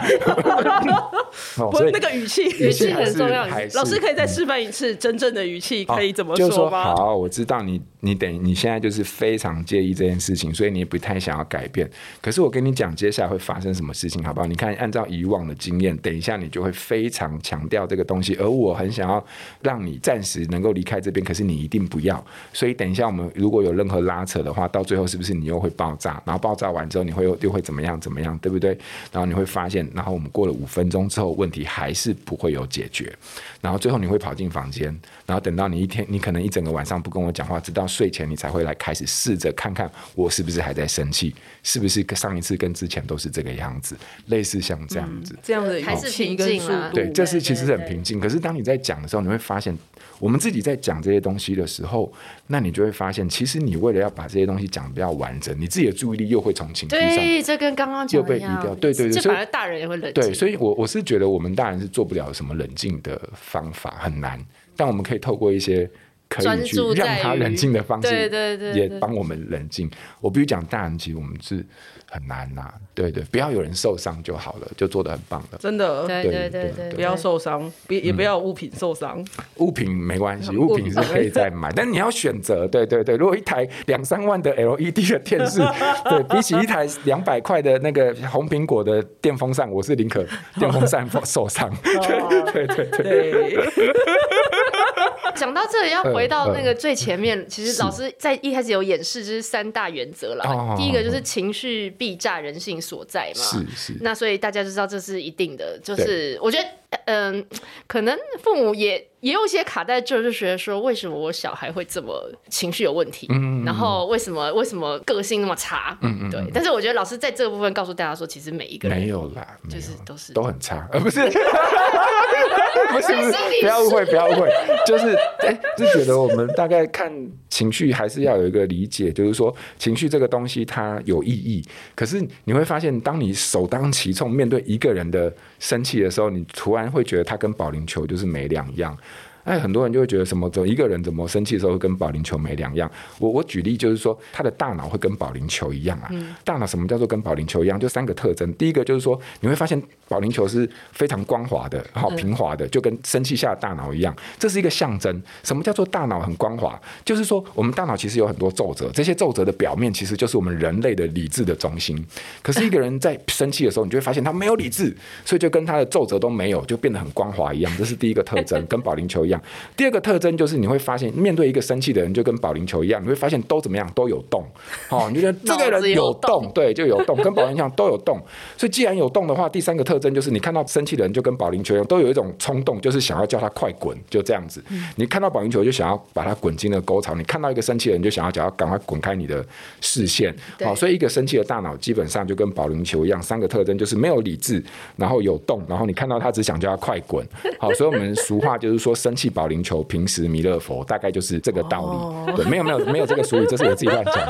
不是那个语气，语气很重要。老师可以再示范一次真正的语气可以怎么说吗？好，我知道你你等你现在就是非常介意这件事情，所以你也不太想要改变。可是我跟你讲，接下来会发生什么事情，好不好？你看，按照以往的经验，等一下你就会非常强调这个东西，而我很想要让你暂时能够离开这边，可是你一定不要。所以等一下我们如果有任何拉扯的话，到最后是不是你又会爆炸？然后爆炸完之后，你会又会怎么样？怎么样？对不对？然后你会发现，然后我们过了五分钟之后，问题还是不会有解决。然后最后你会跑进房间，然后等到你一天，你可能一整个晚上不跟我讲话，直到睡前你才会来开始试着看看我是不是还在生气，是不是跟上一次跟之前都是这个样子，类似像这样子，这样子还是平静啊？对，这是其实很平静。可是当你在讲的时候，你会发现。我们自己在讲这些东西的时候，那你就会发现，其实你为了要把这些东西讲得比较完整，你自己的注意力又会从情绪上，对，这跟刚刚又被移掉，对对对，所以大人也会冷静。对，所以我我是觉得我们大人是做不了什么冷静的方法，很难，但我们可以透过一些可以去让他冷静的方式，对对对，也帮我们冷静。我必须讲，大人其实我们是。很难呐、啊，对对，不要有人受伤就好了，就做的很棒了。真的，对对对对，不要受伤，别也不要物品受伤、嗯。物品没关系，[LAUGHS] 物品是可以再买，但你要选择。对对对，如果一台两三万的 LED 的电视，对比起一台两百块的那个红苹果的电风扇，我是宁可电风扇受伤。对对对对。[LAUGHS] 讲到这里，要回到那个最前面，其实老师在一开始有演示，就是三大原则啦。第一个就是情绪。必炸人性所在嘛，是是，那所以大家就知道这是一定的，就是我觉得，嗯、呃，可能父母也也有一些卡在这，就觉得说，为什么我小孩会这么情绪有问题？嗯，然后为什么为什么个性那么差？嗯嗯，对。但是我觉得老师在这个部分告诉大家说，其实每一个人没有啦，就是都是都很差，而 [LAUGHS] 不是。不是不是，不要误会，不要误会，就是哎、欸，就觉得我们大概看情绪还是要有一个理解，就是说情绪这个东西它有意义，可是你会发现，当你首当其冲面对一个人的生气的时候，你突然会觉得他跟保龄球就是没两样。哎，很多人就会觉得什么？怎么一个人怎么生气的时候会跟保龄球没两样？我我举例就是说，他的大脑会跟保龄球一样啊。嗯、大脑什么叫做跟保龄球一样？就三个特征。第一个就是说，你会发现保龄球是非常光滑的，好平滑的，就跟生气下的大脑一样。这是一个象征。什么叫做大脑很光滑？就是说，我们大脑其实有很多皱褶，这些皱褶的表面其实就是我们人类的理智的中心。可是一个人在生气的时候，你就会发现他没有理智，所以就跟他的皱褶都没有，就变得很光滑一样。这是第一个特征，[LAUGHS] 跟保龄球一样。第二个特征就是你会发现，面对一个生气的人，就跟保龄球一样，你会发现都怎么样都有动，哦，你觉得这个人有动，对，就有动，跟保龄球都有动。所以既然有动的话，第三个特征就是你看到生气的人，就跟保龄球一样，都有一种冲动，就是想要叫他快滚，就这样子。你看到保龄球就想要把他滚进那个沟槽，你看到一个生气的人，就想要叫他赶快滚开你的视线。好，所以一个生气的大脑基本上就跟保龄球一样，三个特征就是没有理智，然后有动，然后你看到他只想叫他快滚。好，所以我们俗话就是说，生气保龄球。平时弥勒佛大概就是这个道理，对，没有没有 [LAUGHS] 没有这个俗语，这是我自己乱讲。[LAUGHS]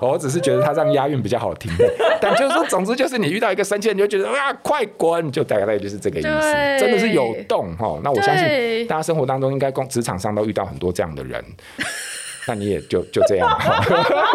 我只是觉得他这样押韵比较好听，但就是说，总之就是你遇到一个生气，你就觉得啊，快滚，就大概就是这个意思，真的是有动哈。那我相信大家生活当中应该工职场上都遇到很多这样的人。那你也就就这样，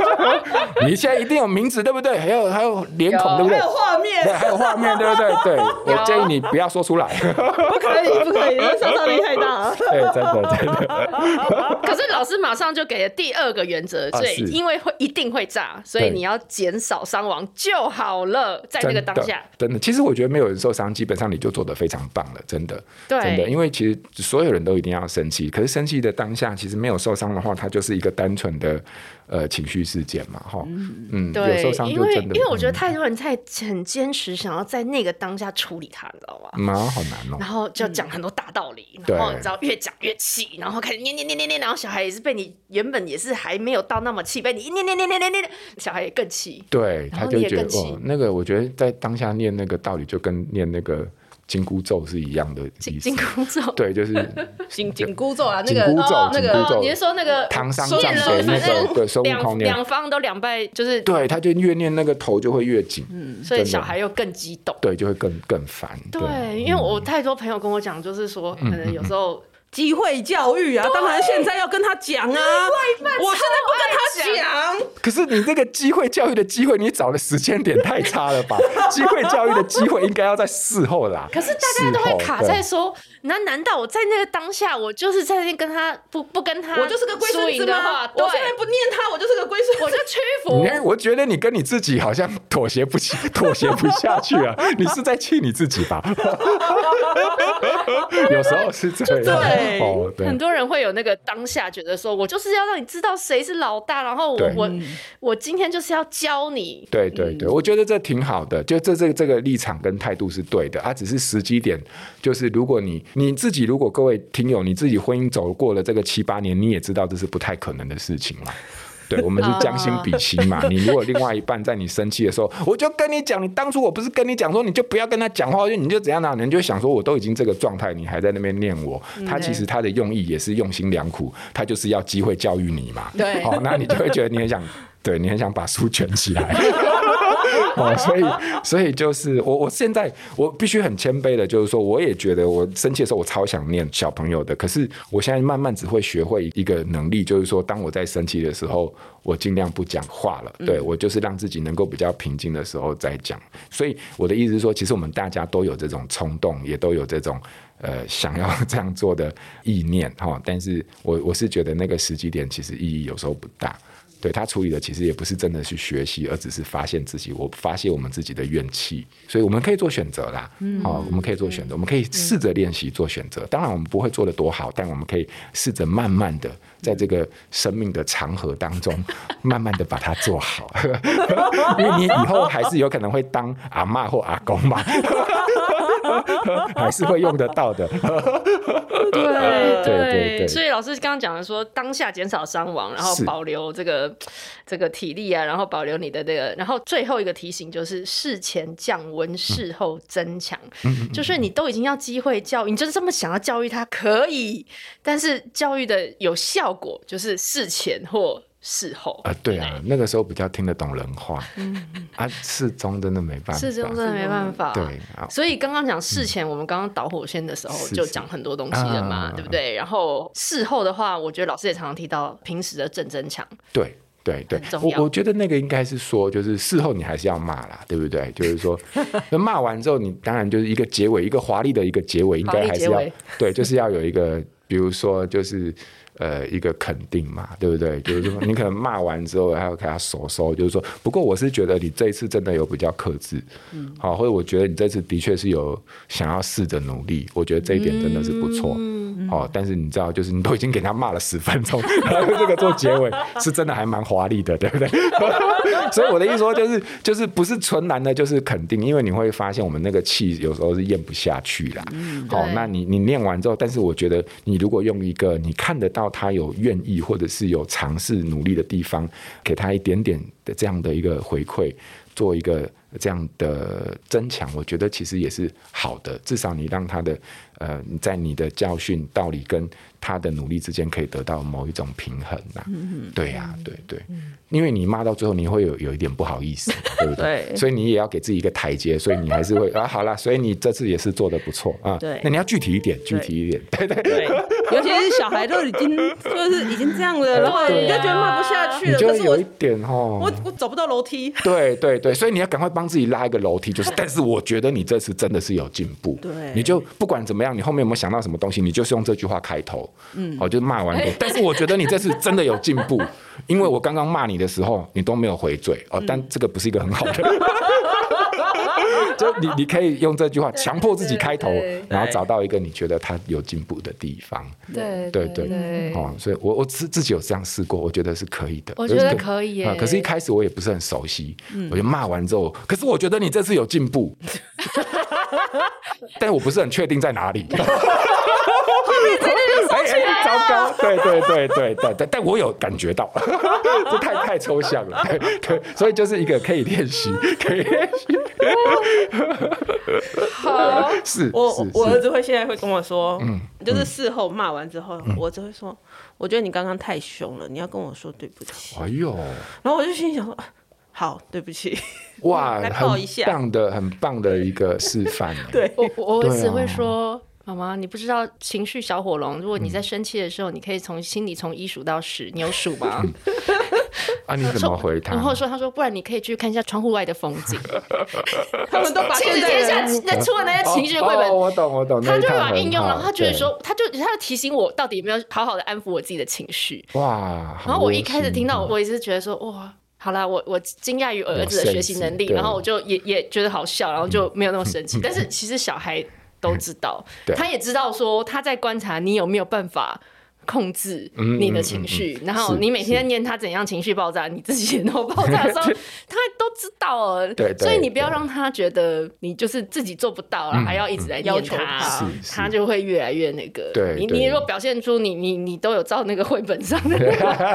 [LAUGHS] 你现在一定有名字对不对？还有还有脸孔对不对？还有画面，对，还有画面对不对？[LAUGHS] 对，我建议你不要说出来，不可以不可以，那杀伤力太大。[LAUGHS] 对，真的真的。可是老师马上就给了第二个原则，所以因为会一定会炸，所以你要减少伤亡就好了，在那个当下。真的，其实我觉得没有人受伤，基本上你就做得非常棒了，真的。对，真的，因为其实所有人都一定要生气，可是生气的当下，其实没有受伤的话，它就是一个单纯的呃情绪事件嘛，哈，嗯，对，因为因为我觉得太多人太很坚持，想要在那个当下处理它，你知道吗？嗯，好难哦。然后就讲很多大道理，然后你知道越讲越气，然后开始念念念念念，然后小孩也是被你原本也是还没有到那么气，被你一念念念念念念，小孩也更气，对，他就觉得哦，那个我觉得在当下念那个道理就跟念那个。紧箍咒是一样的意思。紧 [LAUGHS] 箍咒，对，就是 [LAUGHS] 紧紧箍咒啊，[LAUGHS] 那个紧箍咒，那个你是说那个唐三藏给那个对孙悟空，两方都两败，就是对，他就越念那个头就会越紧，嗯，所以小孩又更激动，对，就会更更烦。对，因为我太多朋友跟我讲，就是说可能有时候。机会教育啊，当然现在要跟他讲啊！我现在不跟他讲。可是你这个机会教育的机会，你找的时间点太差了吧？[LAUGHS] 机会教育的机会应该要在事后啦。可是大家都会卡在说，那难道我在那个当下，我就是在那跟他不不跟他，我就是个龟孙子吗？我现在不念他，我就是个龟孙，我就屈服。你看，我觉得你跟你自己好像妥协不起，妥协不下去啊！[LAUGHS] 你是在气你自己吧？[LAUGHS] 有时候是这样，对。哦，对，很多人会有那个当下觉得说，我就是要让你知道谁是老大，然后我我我今天就是要教你。对对对，我觉得这挺好的，就这这这个立场跟态度是对的，啊，只是时机点，就是如果你你自己，如果各位听友，你自己婚姻走过了这个七八年，你也知道这是不太可能的事情了。[LAUGHS] 对，我们是将心比心嘛。你如果另外一半在你生气的时候，我就跟你讲，你当初我不是跟你讲说，你就不要跟他讲话，就你就怎样呢？你就想说，我都已经这个状态，你还在那边念我。他其实他的用意也是用心良苦，他就是要机会教育你嘛。对，好，那你就会觉得你很想，对你很想把书卷起来。[LAUGHS] [LAUGHS] 哦，所以，所以就是我，我现在我必须很谦卑的，就是说，我也觉得我生气的时候，我超想念小朋友的。可是我现在慢慢只会学会一个能力，就是说，当我在生气的时候，我尽量不讲话了。对，我就是让自己能够比较平静的时候再讲。所以我的意思是说，其实我们大家都有这种冲动，也都有这种呃 [LAUGHS] 想要这样做的意念哈。但是我我是觉得那个时机点其实意义有时候不大。对，他处理的其实也不是真的去学习，而只是发现自己，我发泄我们自己的怨气，所以我们可以做选择啦。嗯，好，我们可以做选择，我们可以试着练习做选择。当然，我们不会做的多好，但我们可以试着慢慢的在这个生命的长河当中，慢慢的把它做好。[LAUGHS] 因为你以后还是有可能会当阿嬷或阿公嘛，[LAUGHS] 还是会用得到的。[LAUGHS] 对对对对，所以老师刚刚讲的说，当下减少伤亡，然后保留这个。这个体力啊，然后保留你的这个，然后最后一个提醒就是事前降温，事后增强。嗯、就是你都已经要机会教育，你就是这么想要教育他可以，但是教育的有效果就是事前或事后啊。对啊，那个时候比较听得懂人话。嗯啊，事中真的没办法，事中真的没办法。对，所以刚刚讲事前，我们刚刚导火线的时候就讲很多东西了嘛，对不对？然后事后的话，我觉得老师也常常提到平时的正增强。对。对对，我我觉得那个应该是说，就是事后你还是要骂啦，对不对？就是说，[LAUGHS] 那骂完之后，你当然就是一个结尾，一个华丽的一个结尾，应该还是要对，就是要有一个，比如说就是。呃，一个肯定嘛，对不对？就是说，你可能骂完之后还要给他收收，就是说，不过我是觉得你这一次真的有比较克制，嗯，好，或者我觉得你这次的确是有想要试着努力，我觉得这一点真的是不错，嗯，好，但是你知道，就是你都已经给他骂了十分钟，[LAUGHS] 然后这个做结尾是真的还蛮华丽的，对不对？[LAUGHS] 所以我的意思说，就是就是不是纯然的，就是肯定，因为你会发现我们那个气有时候是咽不下去啦，嗯，好，那你你念完之后，但是我觉得你如果用一个你看得到。他有愿意或者是有尝试努力的地方，给他一点点的这样的一个回馈，做一个这样的增强，我觉得其实也是好的。至少你让他的呃，在你的教训道理跟他的努力之间可以得到某一种平衡呐。嗯对呀、啊，对对，因为你骂到最后你会有有一点不好意思，[LAUGHS] 对不对？对。所以你也要给自己一个台阶，所以你还是会 [LAUGHS] 啊，好啦，所以你这次也是做的不错啊。对。那你要具体一点，具体一点，对对 [LAUGHS] 对。尤其是小孩都已经就是已经这样了，然后你就觉得骂不下去了。你就有一点哦，我我走不到楼梯。对对对，所以你要赶快帮自己拉一个楼梯，就是。但是我觉得你这次真的是有进步。对。你就不管怎么样，你后面有没有想到什么东西，你就是用这句话开头。嗯。哦，就骂完。[LAUGHS] 但是我觉得你这次真的有进步，因为我刚刚骂你的时候，你都没有回嘴哦。但这个不是一个很好的。[LAUGHS] 就你，你可以用这句话强迫自己开头，然后找到一个你觉得他有进步的地方。对对对，哦，所以我我自自己有这样试过，我觉得是可以的。我觉得可以耶。可是，一开始我也不是很熟悉，我就骂完之后，可是我觉得你这次有进步，[LAUGHS] 但我不是很确定在哪里。哎，糟糕！对对对对对对，但我有感觉到，这太太抽象了。对，所以就是一个可以练习，可以练习。好，是我我儿子会现在会跟我说，嗯，就是事后骂完之后，我只会说，我觉得你刚刚太凶了，你要跟我说对不起。哎呦，然后我就心想说，好，对不起。哇，抱一下，很棒的，很棒的一个示范。对，我我儿子会说。妈妈，你不知道情绪小火龙。如果你在生气的时候，嗯、你可以从心里从一数到十，你有数吗？[LAUGHS] 啊，你怎么回他？然后说，他说，不然你可以去看一下窗户外的风景。[LAUGHS] 他们都把亲子天下那出了那些情绪绘本，我懂我懂。他就把应用，然后他觉得说，他就他就提醒我，到底有没有好好的安抚我自己的情绪。哇！然后我一开始听到，我也是觉得说，哇，好啦，我我惊讶于儿子的学习能力，然后我就也也觉得好笑，然后就没有那么生气。但是其实小孩。都知道，对他也知道说他在观察你有没有办法。控制你的情绪，然后你每天在念他怎样情绪爆炸，你自己也都爆炸的时候，[LAUGHS] 他都知道了。对，所以你不要让他觉得你就是自己做不到了，还要一直在要求他，他就会越来越那个。对，你你如果表现出你你你都有照那个绘本上的，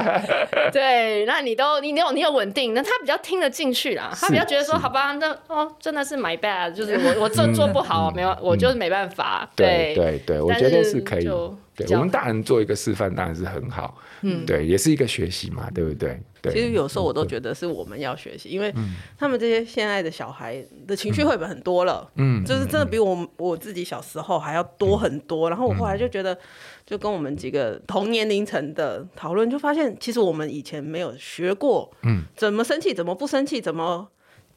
[LAUGHS] 对，那你都你有你有稳定，那他比较听得进去啦，他比较觉得说好吧，那哦真的是 my bad，就是我我这做不好，没有我就是没办法。对对对，我觉得是可以。对，我们大人做一个示范当然是很好，嗯，对，也是一个学习嘛，对不对？对，其实有时候我都觉得是我们要学习，因为他们这些现在的小孩的情绪绘本很多了，嗯，就是真的比我我自己小时候还要多很多。然后我后来就觉得，就跟我们几个同年龄层的讨论，就发现其实我们以前没有学过，嗯，怎么生气，怎么不生气，怎么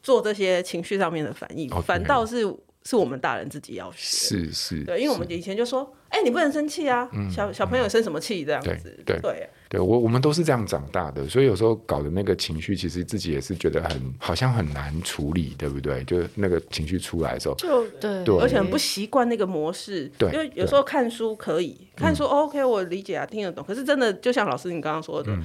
做这些情绪上面的反应，反倒是是我们大人自己要学，是是，对，因为我们以前就说。哎，你不能生气啊！小小朋友生什么气？这样子，对对对，我我们都是这样长大的，所以有时候搞的那个情绪，其实自己也是觉得很好像很难处理，对不对？就是那个情绪出来的时候，就对，而且很不习惯那个模式。对，因为有时候看书可以看书，OK，我理解啊，听得懂。可是真的，就像老师你刚刚说的，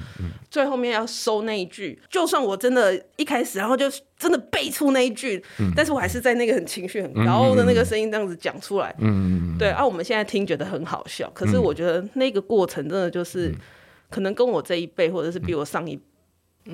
最后面要收那一句，就算我真的一开始，然后就真的背出那一句，但是我还是在那个很情绪很高的那个声音这样子讲出来。嗯嗯对啊，我们现在听觉得很好笑，可是我觉得那个过程真的就是，可能跟我这一辈，或者是比我上一，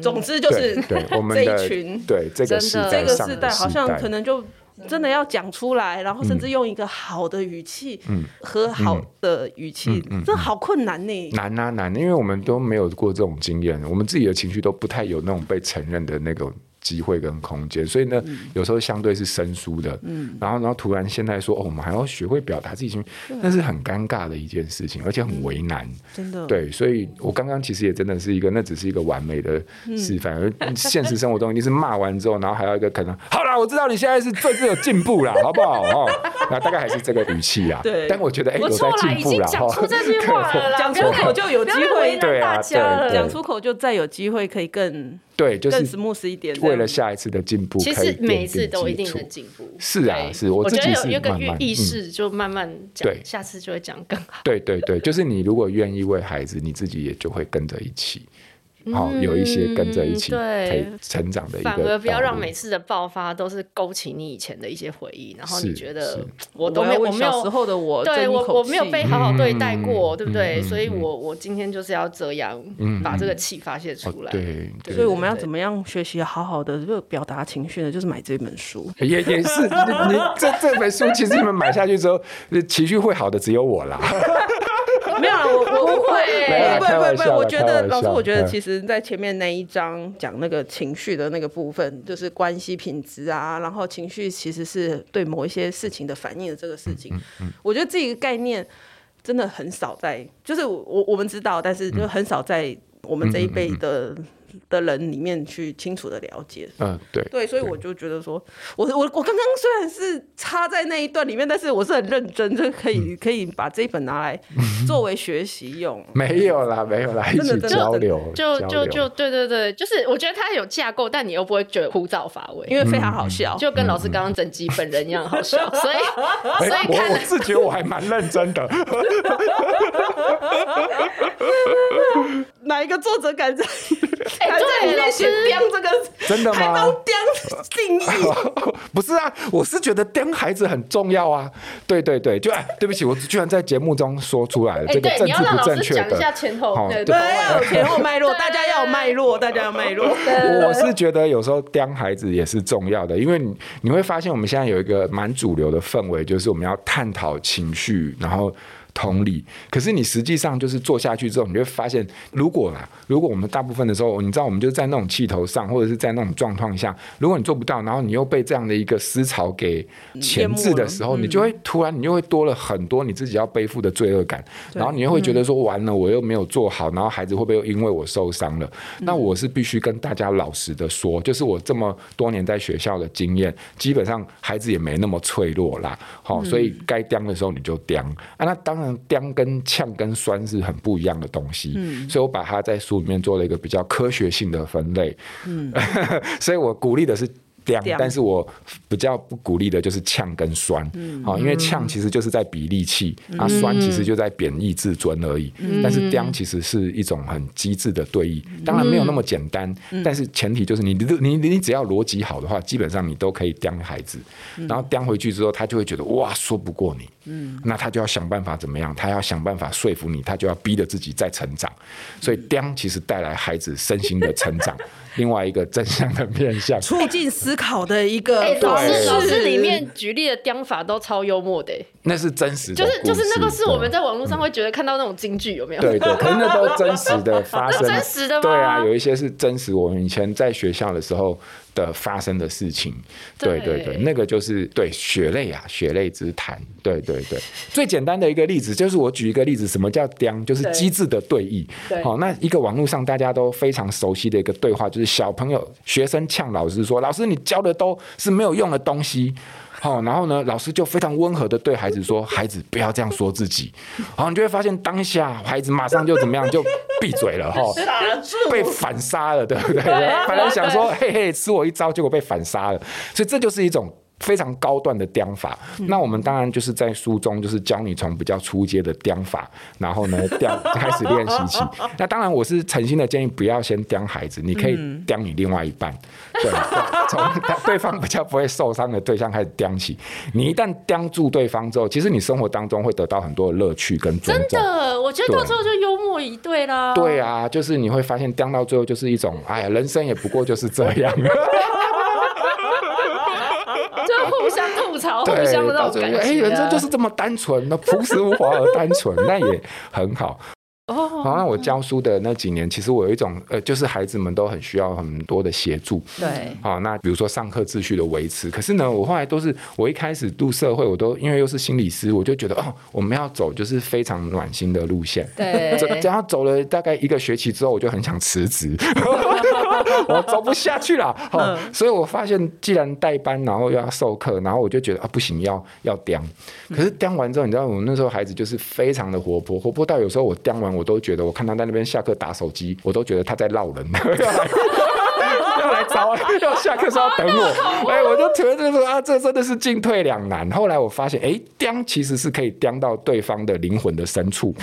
总之就是 [LAUGHS] 这一群，对这个这个世代，好像可能就真的要讲出来，然后甚至用一个好的语气，嗯。和好的语气，这好困难呢。难啊难，因为我们都没有过这种经验，我们自己的情绪都不太有那种被承认的那个。机会跟空间，所以呢，嗯、有时候相对是生疏的。嗯，然后，然后突然现在说，哦，我们还要学会表达自己情绪，那是很尴尬的一件事情，而且很为难。嗯、真的，对，所以我刚刚其实也真的是一个，那只是一个完美的示范，嗯、而现实生活中一定是骂完之后，然后还要一个可能，好啦，我知道你现在是最最有进步啦，好不好？哦，[LAUGHS] 那大概还是这个语气啊。对，但我觉得哎，有在进步了。讲出这句话了，[LAUGHS] 讲出口就有机会，对啊，对，讲出口就再有机会可以更。对，就是为了下一次的进步，其实每一次都一定能进步。是啊，是我自己是有一个意识，就慢慢讲，下次就会讲更好。对对对，就是你如果愿意为孩子，你自己也就会跟着一起。好，有一些跟着一起对成长的一个，反而不要让每次的爆发都是勾起你以前的一些回忆，然后你觉得我都没有，我没有小时候的我，对我我没有被好好对待过，对不对？所以我我今天就是要这样把这个气发泄出来。对，所以我们要怎么样学习好好的就表达情绪呢？就是买这本书，[LAUGHS] 也也是你你这这本书，其实你们买下去之后，情绪会好的只有我啦。[LAUGHS] 没有了，我我不会，[LAUGHS] 不会不会不会。我觉得老师，我觉得其实，在前面那一章讲那个情绪的那个部分，就是关系品质啊，然后情绪其实是对某一些事情的反应的这个事情。我觉得这个概念真的很少在，就是我我们知道，但是就很少在我们这一辈的。的人里面去清楚的了解，嗯，对，对，所以我就觉得说，我我我刚刚虽然是插在那一段里面，但是我是很认真，就可以可以把这一本拿来作为学习用。[LAUGHS] 没有啦，没有啦，一起交流，就就就对对对，就是我觉得它有架构，但你又不会觉得枯燥乏味，因为非常好笑，就跟老师刚刚整集本人一样好笑，所以所以我我自觉我还蛮认真的。[LAUGHS] 哪一个作者敢在？[LAUGHS] 还在里面写“刁”这个，真的吗？还帮“刁”定义？[LAUGHS] 不是啊，我是觉得“刁”孩子很重要啊。对对对，就哎，对不起，我居然在节目中说出来了这个政治不正确的。讲一下前后，对，前后脉络，大家要有脉络，大家要脉络。我是觉得有时候“刁”孩子也是重要的，因为你你会发现我们现在有一个蛮主流的氛围，就是我们要探讨情绪，然后。同理，可是你实际上就是做下去之后，你就会发现，如果啦，如果我们大部分的时候，你知道，我们就在那种气头上，或者是在那种状况下，如果你做不到，然后你又被这样的一个思潮给钳制的时候，你就会突然，你就会多了很多你自己要背负的罪恶感，然后你又会觉得说，完了，我又没有做好，然后孩子会不会又因为我受伤了？那我是必须跟大家老实的说，就是我这么多年在学校的经验，基本上孩子也没那么脆弱啦，好，所以该刁的时候你就刁啊，那当然。刁跟呛跟酸是很不一样的东西，嗯，所以我把它在书里面做了一个比较科学性的分类，嗯，[LAUGHS] 所以我鼓励的是刁，但是我比较不鼓励的就是呛跟酸，好、嗯，因为呛其实就是在比力气，嗯、啊，酸其实就在贬义自尊而已。嗯、但是刁其实是一种很机智的对弈，当然没有那么简单，嗯、但是前提就是你你你你只要逻辑好的话，基本上你都可以刁孩子，然后刁回去之后，他就会觉得哇，说不过你，嗯，那他就要想办法怎么样，他要想办法说服你，他就要逼着自己再成长，所以刁其实带来孩子身心的成长。[LAUGHS] 另外一个正向的面向，促进思考的一个。哎，老师，老师里面举例的雕法都超幽默的。那是真实的，就是就是那个是我们在网络上会觉得看到那种京剧有没有？对对，可是那都 [LAUGHS] 真实的发生，[LAUGHS] 真实的吗？对啊，有一些是真实。我们以前在学校的时候的发生的事情，对对对，那个就是对血泪啊，血泪之谈。对对对，最简单的一个例子就是我举一个例子，什么叫刁？就是机智的对弈。好，那一个网络上大家都非常熟悉的一个对话，就是小朋友学生呛老师说：“老师，你教的都是没有用的东西。”好，然后呢，老师就非常温和的对孩子说：“孩子，不要这样说自己。”好，你就会发现当下孩子马上就怎么样，就闭嘴了哈，被反杀了，对不对？本来想说嘿嘿吃我一招，结果被反杀了，所以这就是一种。非常高段的刁法，嗯、那我们当然就是在书中就是教你从比较初阶的刁法，然后呢 [LAUGHS] 刁开始练习起。那当然我是诚心的建议不要先刁孩子，你可以刁你另外一半，嗯、对，从对方比较不会受伤的对象开始刁起。你一旦刁住对方之后，其实你生活当中会得到很多的乐趣跟尊重。真的，我觉得到最后就幽默一对啦。对啊，就是你会发现刁到最后就是一种，哎呀，人生也不过就是这样。[LAUGHS] 互相 [LAUGHS] 吐槽，互相的那种感觉。哎，人生就是这么单纯，那朴实无华而单纯，那也很好。哦，好，那我教书的那几年，其实我有一种呃，就是孩子们都很需要很多的协助。对，好，那比如说上课秩序的维持。可是呢，我后来都是我一开始入社会，我都因为又是心理师，我就觉得哦，我们要走就是非常暖心的路线。对，只要走了大概一个学期之后，我就很想辞职。[LAUGHS] 我走不下去了，嗯、所以我发现，既然代班，然后又要授课，然后我就觉得啊，不行，要要刁。可是刁完之后，你知道，我那时候孩子就是非常的活泼，活泼到有时候我刁完，我都觉得，我看他在那边下课打手机，我都觉得他在闹人。[LAUGHS] 要来找，要下课时候要等我，哎，我就觉得说啊，这真的是进退两难。后来我发现，哎，刁其实是可以刁到对方的灵魂的深处，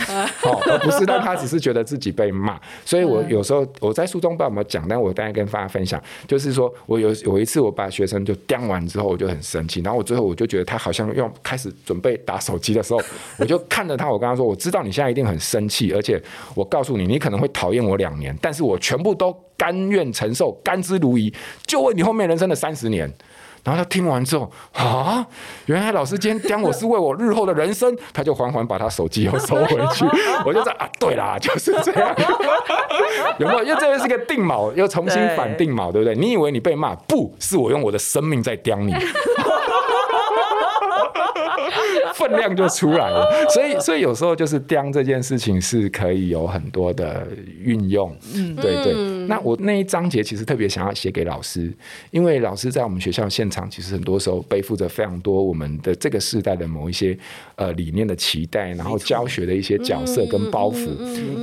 哦，而不是让他只是觉得自己被骂。所以我有时候我在书中不知道有没有讲，但我大概跟大家分享，就是说我有有一次我把学生就刁完之后，我就很生气，然后我最后我就觉得他好像要开始准备打手机的时候，我就看着他，我跟他说，我知道你现在一定很生气，而且我告诉你，你可能会讨厌我两年，但是我全部都。甘愿承受，甘之如饴，就为你后面人生的三十年。然后他听完之后，啊，原来老师今天刁我是为我日后的人生，他就缓缓把他手机又收回去。我就在啊，对啦，就是这样，有没有？因为这边是个定锚，又重新反定锚，对，对不对？你以为你被骂，不是我用我的生命在刁你。[LAUGHS] 分量就出来了，所以所以有时候就是刁这件事情是可以有很多的运用，嗯，对对。那我那一章节其实特别想要写给老师，因为老师在我们学校现场，其实很多时候背负着非常多我们的这个世代的某一些呃理念的期待，然后教学的一些角色跟包袱。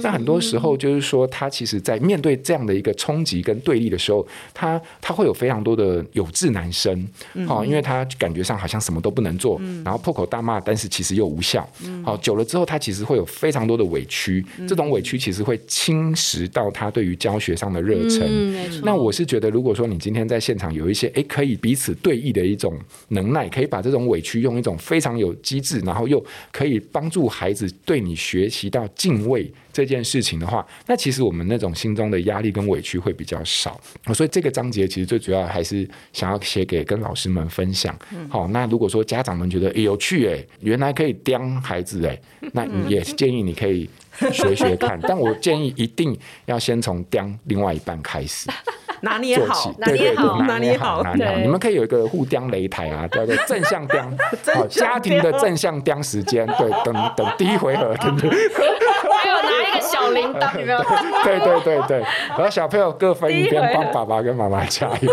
那很多时候就是说，他其实在面对这样的一个冲击跟对立的时候，他他会有非常多的有志难伸，好，因为他感觉上好像什么都不能做，然后破口大骂。但是其实又无效，好，久了之后，他其实会有非常多的委屈，这种委屈其实会侵蚀到他对于教学上的热忱。那我是觉得，如果说你今天在现场有一些诶可以彼此对弈的一种能耐，可以把这种委屈用一种非常有机智，然后又可以帮助孩子对你学习到敬畏。这件事情的话，那其实我们那种心中的压力跟委屈会比较少，所以这个章节其实最主要还是想要写给跟老师们分享。好，那如果说家长们觉得有趣哎，原来可以刁孩子哎，那也建议你可以学学看，[LAUGHS] 但我建议一定要先从刁另外一半开始。[LAUGHS] 拿捏好，对对对，拿捏好，拿捏好。你们可以有一个互刁擂台啊，叫做 [LAUGHS] 正向刁，好，家庭的正向刁时间，对，等等第一回合，对不对？还有拿一个小铃铛，有没有？对对对对，然后小朋友各分一边，帮爸爸跟妈妈加油。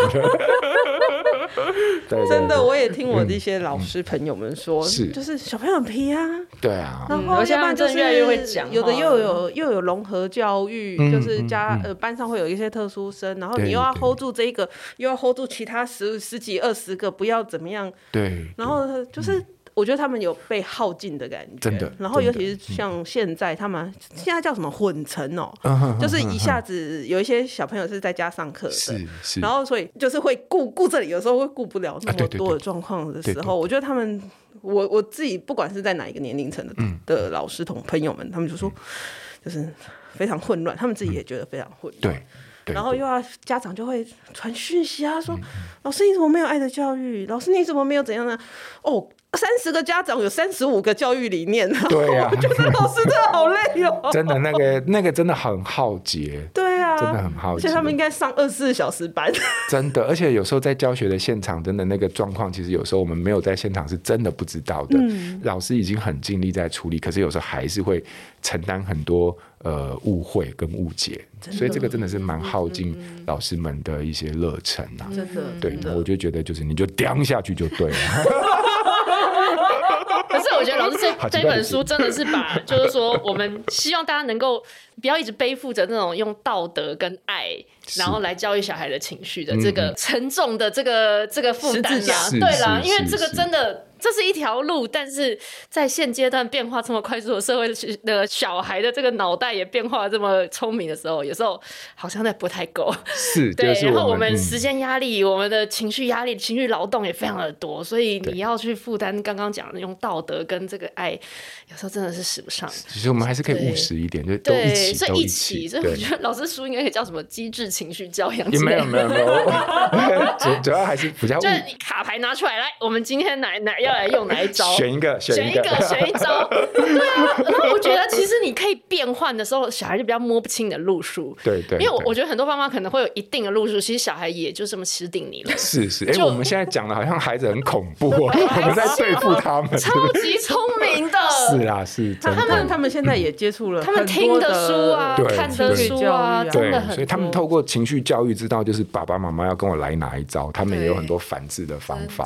真的，我也听我的一些老师朋友们说，是。就是小朋友很皮啊，对啊，然后要不然就是越来越会讲，有的又有又有融合教育，就是加呃班上会有一些特殊生，然后你又要 hold 住这一个，又要 hold 住其他十十几二十个，不要怎么样，对，然后就是。我觉得他们有被耗尽的感觉，真的。然后尤其是像现在，他们现在叫什么混成哦、喔，就是一下子有一些小朋友是在家上课的，是是。然后所以就是会顾顾这里，有时候会顾不了那么多的状况的时候，我觉得他们，我我自己不管是在哪一个年龄层的的老师同朋友们，他们就说就是非常混乱，他们自己也觉得非常混乱。对。然后又要家长就会传讯息啊，说老师你怎么没有爱的教育？老师你怎么没有怎样呢？哦。三十个家长有三十五个教育理念，对呀、啊，[LAUGHS] 我觉得老师真的好累哦。真的，那个那个真的很耗竭。对啊，真的很耗竭。而且他们应该上二十四小时班。[LAUGHS] 真的，而且有时候在教学的现场，真的那个状况，其实有时候我们没有在现场，是真的不知道的。嗯、老师已经很尽力在处理，可是有时候还是会承担很多呃误会跟误解，所以这个真的是蛮耗尽老师们的一些热忱啊。真的，对，我就觉得就是你就掉下去就对了。[LAUGHS] 我觉得老师这这本书真的是把，[LAUGHS] 就是说我们希望大家能够不要一直背负着那种用道德跟爱，然后来教育小孩的情绪的这个沉重的这个这个负担啊。对啦，因为这个真的。这是一条路，但是在现阶段变化这么快速的社会的小孩的这个脑袋也变化这么聪明的时候，有时候好像那不太够。是，[LAUGHS] 对。然后我们时间压力、嗯、我们的情绪压力、情绪劳动也非常的多，所以你要去负担刚刚讲的用道德跟这个爱，有时候真的是使不上。其实我们还是可以务实一点，就都一起，所以一起。所以我觉得老师书应该可以叫什么机智情绪教养。没有没有没有，[LAUGHS] 主主要还是比较。就是你卡牌拿出来，来，我们今天哪哪要来用哪一招？[LAUGHS] 选一个，选一个，选一招。[LAUGHS] 对啊，然后我觉得其实你可以变换的时候，小孩就比较摸不清你的路数。对对，因为我我觉得很多爸妈可能会有一定的路数，其实小孩也就这么吃定你了。是是，[LAUGHS] 哎，我们现在讲的好像孩子很恐怖，我们在对付他们，超级聪明的。是啊，是。他们他们现在也接触了，他们听的书啊，看的书啊，真的很。所以他们透过情绪教育知道，就是爸爸妈妈要跟我来哪一招，他们也有很多反制的方法。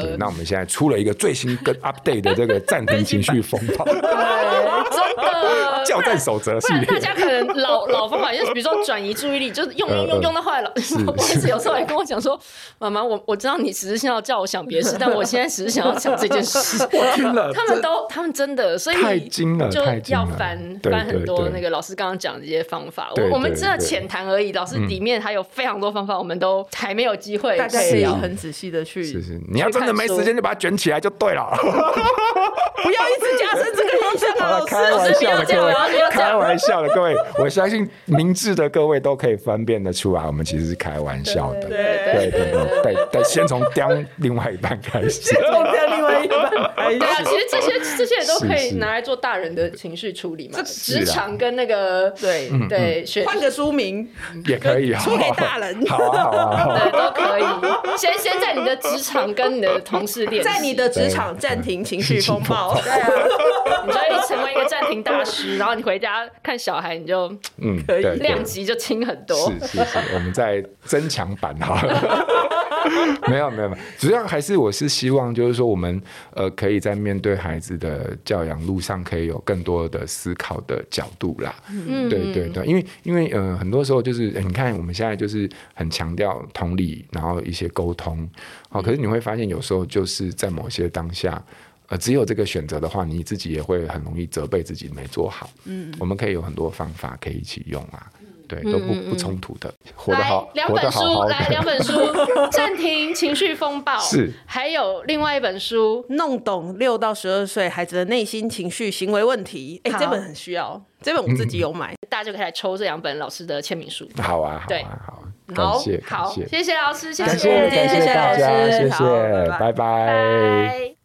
对，那我们现在出了一个最新跟 update 的这个暂停情绪风暴，[LAUGHS] 教战守则系列。大家可能老 [LAUGHS] 老方法，就是比如说转移注意力，就是用用用用到后来了。我儿子有时候还跟我讲说：“妈妈，我我知道你只是想要叫我想别事，但我现在只是想要想这件事。[LAUGHS] ”我听了，他们都他们真的，所以太精了，就要翻翻很多那个老师刚刚讲的这些方法。我我们真的浅谈而已，老师里面还有非常多方法，我们都还没有机会，大家也要很仔细的去。是是，你要真的没时间就把它卷起来就对了。[LAUGHS] 不要一直加深这个印象啊！老师，开玩笑的各位，开玩笑的各位，我相信明智的各位都可以分辨得出来，我们其实是开玩笑的。对对对对对，[LAUGHS] 先从刁另外一半开始，先从刁另外一半开始。对啊，其实这些这些也都可以拿来做大人的情绪处理嘛。职场跟那个对对，换个书名也可以，出给大人。[LAUGHS] 好啊好啊，对都可以。先先在你的职场跟你的同事练，在你的职场暂停情绪 [LAUGHS] 风暴。对啊，你就会成为一个暂停大师，然后你回家看小孩，你就嗯，可以量级就轻很多。是是是，我们在增强版哈。[LAUGHS] 没有没有没有，主要还是我是希望，就是说我们呃，可以在面对孩子的教养路上，可以有更多的思考的角度啦。嗯，对对对，因为因为呃，很多时候就是你看我们现在就是很强调同理，然后一些沟通，好，可是你会发现有时候就是在某些当下。呃，只有这个选择的话，你自己也会很容易责备自己没做好。嗯，我们可以有很多方法可以一起用啊，对，都不不冲突的。活得好，两本书，来两本书，[LAUGHS] 暂停情绪风暴是，还有另外一本书，弄懂六到十二岁孩子的内心情绪行为问题。哎，这本很需要，这本我自己有买，大家就可以来抽这两本老师的签名书。[LAUGHS] 好啊，对，好，感谢，好，谢谢老师，谢谢，谢谢大家，谢谢，拜拜。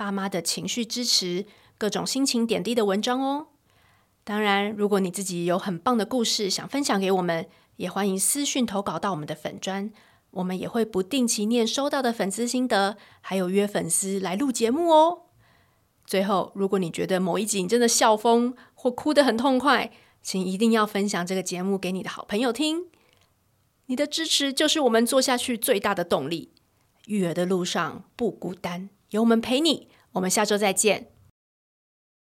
爸妈的情绪支持、各种心情点滴的文章哦。当然，如果你自己有很棒的故事想分享给我们，也欢迎私讯投稿到我们的粉专，我们也会不定期念收到的粉丝心得，还有约粉丝来录节目哦。最后，如果你觉得某一集你真的笑疯或哭得很痛快，请一定要分享这个节目给你的好朋友听。你的支持就是我们做下去最大的动力。育儿的路上不孤单，有我们陪你。我们下周再见。